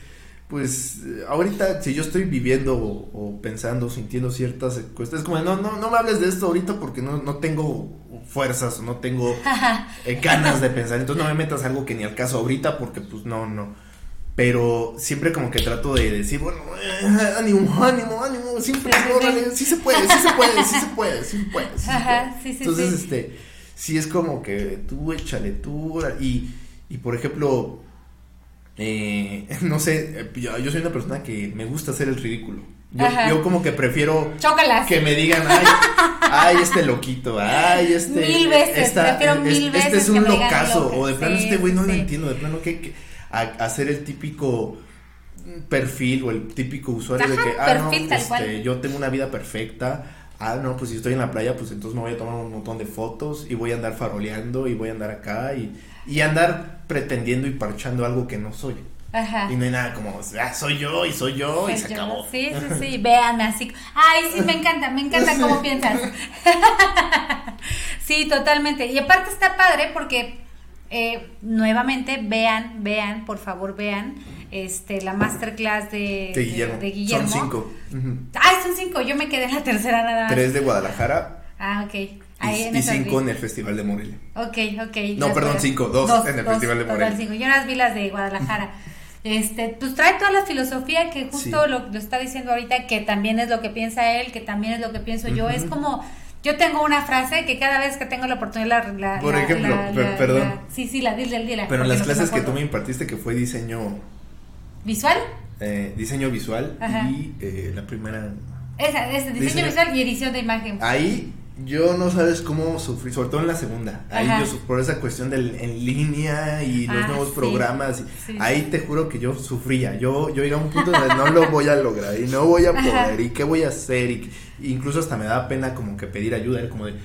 pues ahorita si yo estoy viviendo o, pensando, sintiendo ciertas cuestiones, como, no, no, no me hables de esto ahorita porque no, no tengo fuerzas o no tengo [laughs] eh, ganas de pensar, entonces no me metas algo que ni al caso ahorita porque pues no, no. Pero siempre como que trato de decir, bueno, eh, ánimo, ánimo, ánimo, siempre, [laughs] sí se puede, sí se puede, sí se puede, sí se puede. Sí se puede. Entonces, este sí es como que tú échale tú y, y por ejemplo, eh, [laughs] no sé, yo, soy una persona que me gusta hacer el ridículo. Yo, como que prefiero que me digan, ay, ay, este loquito, ay, este. Mil veces, prefiero mil este veces. Este es un locazo, o de plano este güey no lo entiendo, de plano que, hacer el típico perfil o el típico usuario de que, ah, no, este, yo tengo una vida perfecta. Ah, no, pues si estoy en la playa, pues entonces me voy a tomar un montón de fotos y voy a andar faroleando y voy a andar acá y, y andar pretendiendo y parchando algo que no soy. Ajá. Y no hay nada como, ah, soy yo y soy yo y se yo. acabó. Sí, sí, sí, véanme así. Ay, sí, me encanta, me encanta cómo [laughs] piensas. [laughs] sí, totalmente. Y aparte está padre porque eh, nuevamente vean, vean, por favor vean este la masterclass de, De Guillermo. de Guillermo. Son cinco. Ujú. Ay, son cinco, yo me quedé en la tercera nada más. Tres de Guadalajara Ah, ok. y, en cinco vi. en el Festival de Morelia. Ok, ok. No, perdón, cinco, dos en el Festival de Morelia. cinco. Yo las vi las de Guadalajara. [laughs] Este, pues trae toda la filosofía que justo Sí. lo, lo está diciendo ahorita, que también es lo que piensa él, que también es lo que pienso yo. Es como, yo tengo una frase que cada vez que tengo la oportunidad la... la- Por la- ejemplo, la- per- la- perdón. sí, sí, la dile, dile. Pero en las no clases que tú me impartiste, que fue diseño, ¿Visual? eh, diseño visual Ajá. y eh, la primera... Esa, es diseño Diseño- visual y edición de imagen. Ahí yo no sabes cómo sufrí, sobre todo en la segunda. Ahí Ajá. yo por esa cuestión del en línea y los Ah, nuevos sí. programas. Sí. Ahí te juro que yo sufría. Yo, yo iba a un punto donde no lo voy a lograr y no voy a [laughs] Ajá. poder y qué voy a hacer. Y, incluso hasta me daba pena como que pedir ayuda. Era como de,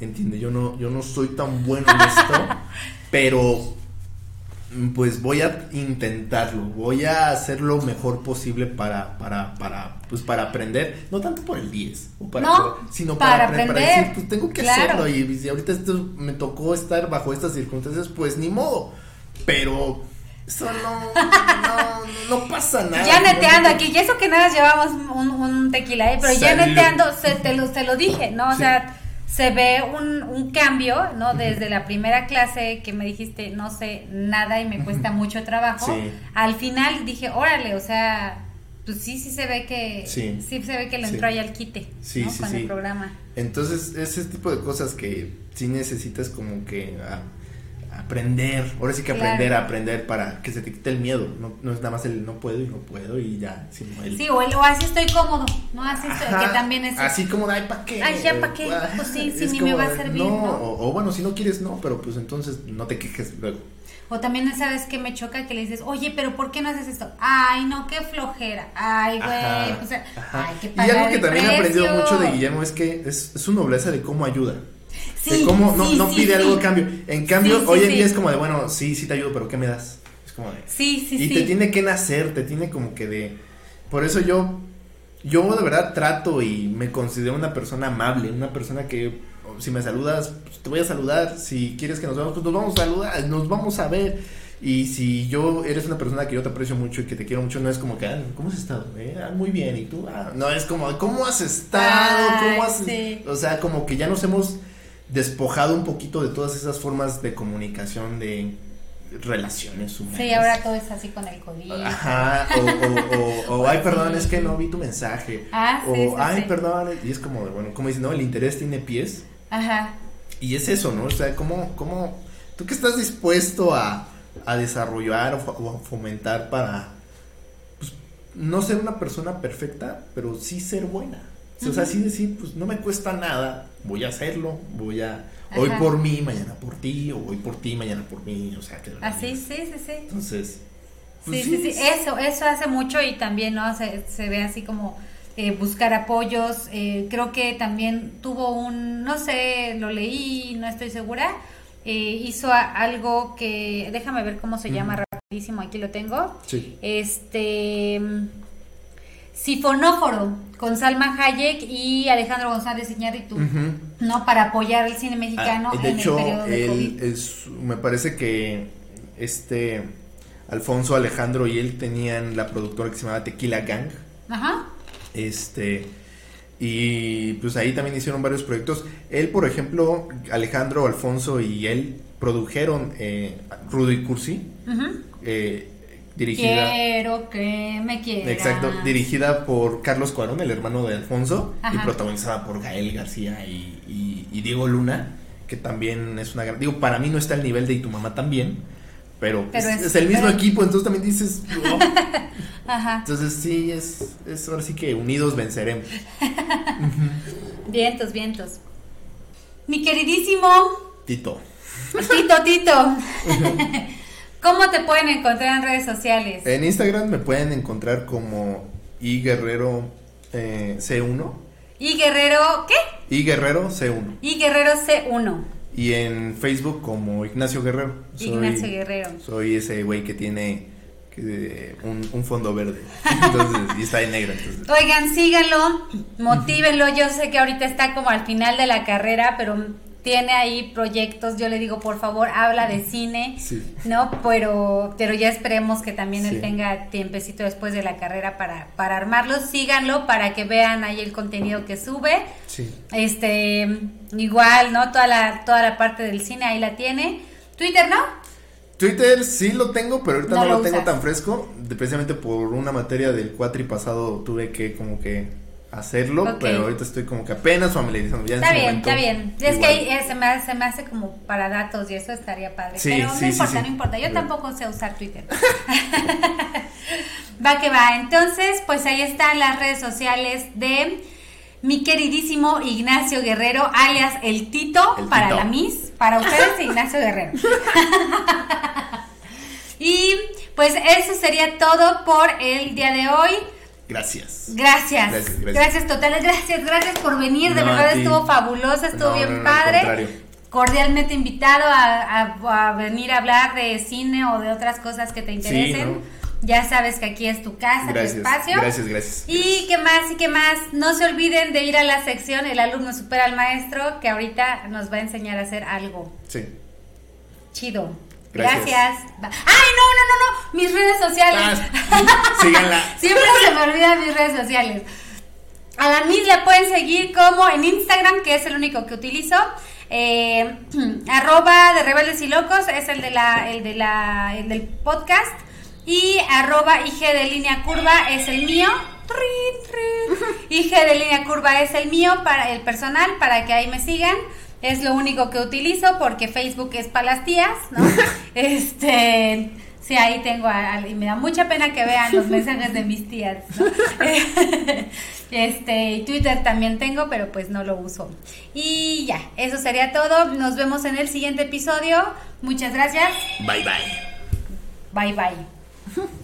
entiende, yo no, yo no soy tan bueno en esto, [laughs] pero pues voy a intentarlo, voy a hacer lo mejor posible para, para, para, pues para aprender, no tanto por el 10, o para, No, sino para para, aprender, decir, pues tengo que claro. hacerlo y si ahorita esto me tocó estar bajo estas circunstancias, pues ni modo, pero eso no, no, no pasa [laughs] nada. Ya neteando aquí, y eso que nada llevamos un, un tequila, ¿eh? pero ya neteando, se, te, lo, te lo dije, ¿no? O Sí. sea, se ve un, un cambio, ¿no? Desde la primera clase que me dijiste, no sé nada y me cuesta mucho trabajo, Sí. al final dije, órale, o sea, pues sí, sí se ve que, sí, Sí. se ve que le Sí. entró ahí al quite, Sí, ¿no? sí, Con sí. el programa. Entonces, ese tipo de cosas que sí necesitas como que a- aprender, ahora sí que Claro. aprender a aprender para que se te quite el miedo, no, no es nada más el no puedo y no puedo y ya, sino el... Sí, o, el- o así estoy cómodo, ¿no? Así estoy, Ajá, que también es... Así como, ay, ¿para qué? Ay, ya, ¿pa' qué? Ajá, Pues sí, [laughs] sí, ni me va a servir, ¿no? O, o bueno, si no quieres, no, pero pues entonces no te quejes luego. O también, ¿sabes qué me choca? Que le dices, oye, pero ¿por qué no haces esto? Ay, no, qué flojera. Ay, güey, pues, hay que Y algo que también he aprendido mucho de Guillermo es que es, es su nobleza de cómo ayuda. Sí, de cómo no, sí, no sí, pide sí. algo a cambio. En cambio, hoy en día es como de, bueno, sí, sí te ayudo, pero ¿qué me das? Es como de... Sí, sí, y te tiene que nacer, te tiene como que de... Por eso yo, yo de verdad trato y me considero una persona amable, una persona que si me saludas, pues, te voy a saludar, si quieres que nos veamos, pues nos vamos a saludar, nos vamos a ver. Y si yo eres una persona que yo te aprecio mucho y que te quiero mucho, no es como que, ah, ¿cómo has estado? Eh, ah, muy bien, ¿y tú? Ah, no, es como, ¿cómo has estado? ¿Cómo has...? O sea, como que ya nos hemos despojado un poquito de todas esas formas de comunicación, de relaciones humanas. Sí, ahora todo es así con el COVID. Ajá, o, o, o, o, ay, perdón, es que no vi tu mensaje. Ah, sí, o, sí, ay, perdón, y es como, bueno, como dicen, no, el interés tiene pies. Ajá. Y es eso, ¿no? O sea, ¿cómo, cómo, tú qué estás dispuesto a, a desarrollar o a fomentar para, pues, no ser una persona perfecta, pero sí ser buena? O sea, Ujú. sí decir, pues, no me cuesta nada, voy a hacerlo, voy a, hoy Ajá. por mí, mañana por ti, o hoy por ti, mañana por mí, o sea, que... Así, sí, sí, sí. Entonces... Sí, pues, sí, sí, es- eso, eso hace mucho y también, ¿no? Se, se ve así como eh, buscar apoyos. eh, creo que también tuvo un, no sé, lo leí, no estoy segura. eh, hizo a- algo que, déjame ver cómo se llama rapidísimo, aquí lo tengo. Sí. Este. Sifonóforo con Salma Hayek y Alejandro González Iñárritu. ¿no? Para apoyar el cine mexicano Ah, de en hecho, el periodo de él COVID. es, me parece que este Alfonso Alejandro y él tenían la productora que se llamaba Tequila Gang. Ajá. Este y pues ahí también hicieron varios proyectos. Él, por ejemplo, Alejandro, Alfonso y él produjeron eh, Rudo y Cursi, eh, dirigida. Quiero que me quieras. Exacto, dirigida por Carlos Cuarón, el hermano de Alfonso, y protagonizada por Gael García y, y- y Diego Luna, que también es una gran... Digo, para mí no está al nivel de Y tu mamá también, pero, Pero es, es- es el mismo pero- equipo, entonces también dices... "Oh". [laughs] Ajá. Entonces sí, es, es ahora sí que unidos venceremos. [laughs] Vientos, vientos. Mi queridísimo Tito. Tito, Tito. [laughs] ¿Cómo te pueden encontrar en redes sociales? En Instagram me pueden encontrar como iGuerrero eh, C1. Y Guerrero, ¿qué? Y Guerrero C1. Y Guerrero C1. Y en Facebook como Ignacio Guerrero. Ignacio Guerrero. Soy ese güey que tiene que, un, un, fondo verde. [laughs] Entonces, y está en negro. Entonces. Oigan, síganlo, motívenlo. Yo sé que ahorita está como al final de la carrera, pero tiene ahí proyectos, yo le digo, por favor, habla de cine, ¿no? Pero, pero ya esperemos que también él tenga tiempecito después de la carrera para, para armarlo. Síganlo para que vean ahí el contenido que sube. Sí. Este, igual, ¿no? Toda la, toda la parte del cine ahí la tiene. Twitter, ¿no? Twitter sí lo tengo, pero ahorita no, lo, tengo tan fresco. Precisamente por una materia del cuatri pasado tuve que como que hacerlo, pero ahorita estoy como que apenas familiarizando. Ya está bien, está bien. Es que eh, se, me, se me hace como para datos y eso estaría padre. pero no importa, no importa. Yo tampoco sé usar Twitter. [laughs] va que va. Entonces, pues ahí están las redes sociales de mi queridísimo Ignacio Guerrero, alias El Tito, para la Miss, para ustedes [laughs] Ignacio Guerrero. [laughs] y pues eso sería todo por el día de hoy. Gracias. Gracias. Gracias, totales. Gracias, gracias por venir. de verdad estuvo fabulosa, estuvo bien padre. Cordialmente invitado a, venir a hablar de cine o de otras cosas que te interesen. Ya sabes que aquí es tu casa, tu espacio. Gracias, gracias. Y qué más, y qué más. No se olviden de ir a la sección El alumno supera al maestro, que ahorita nos va a enseñar a hacer algo. Sí. Chido. Gracias. Ay, no, no, no, no. Mis redes sociales. Ah, síganla. [laughs] Siempre se me olvidan mis redes sociales. A la Miss la pueden seguir como en Instagram, que es el único que utilizo. Eh, [clears throat] arroba de Rebeldes y Locos es el de la, el de la, el del podcast. Y arroba IG de línea curva es el mío. IG [laughs] de línea curva es el mío para el personal, para que ahí me sigan es lo único que utilizo porque Facebook es para las tías, ¿no? [laughs] este, sí, ahí tengo, y me da mucha pena que vean los mensajes de mis tías, ¿no? [laughs] este, Twitter también tengo, pero pues no lo uso. Y ya, eso sería todo. Nos vemos en el siguiente episodio. Muchas gracias. Bye bye. Bye bye.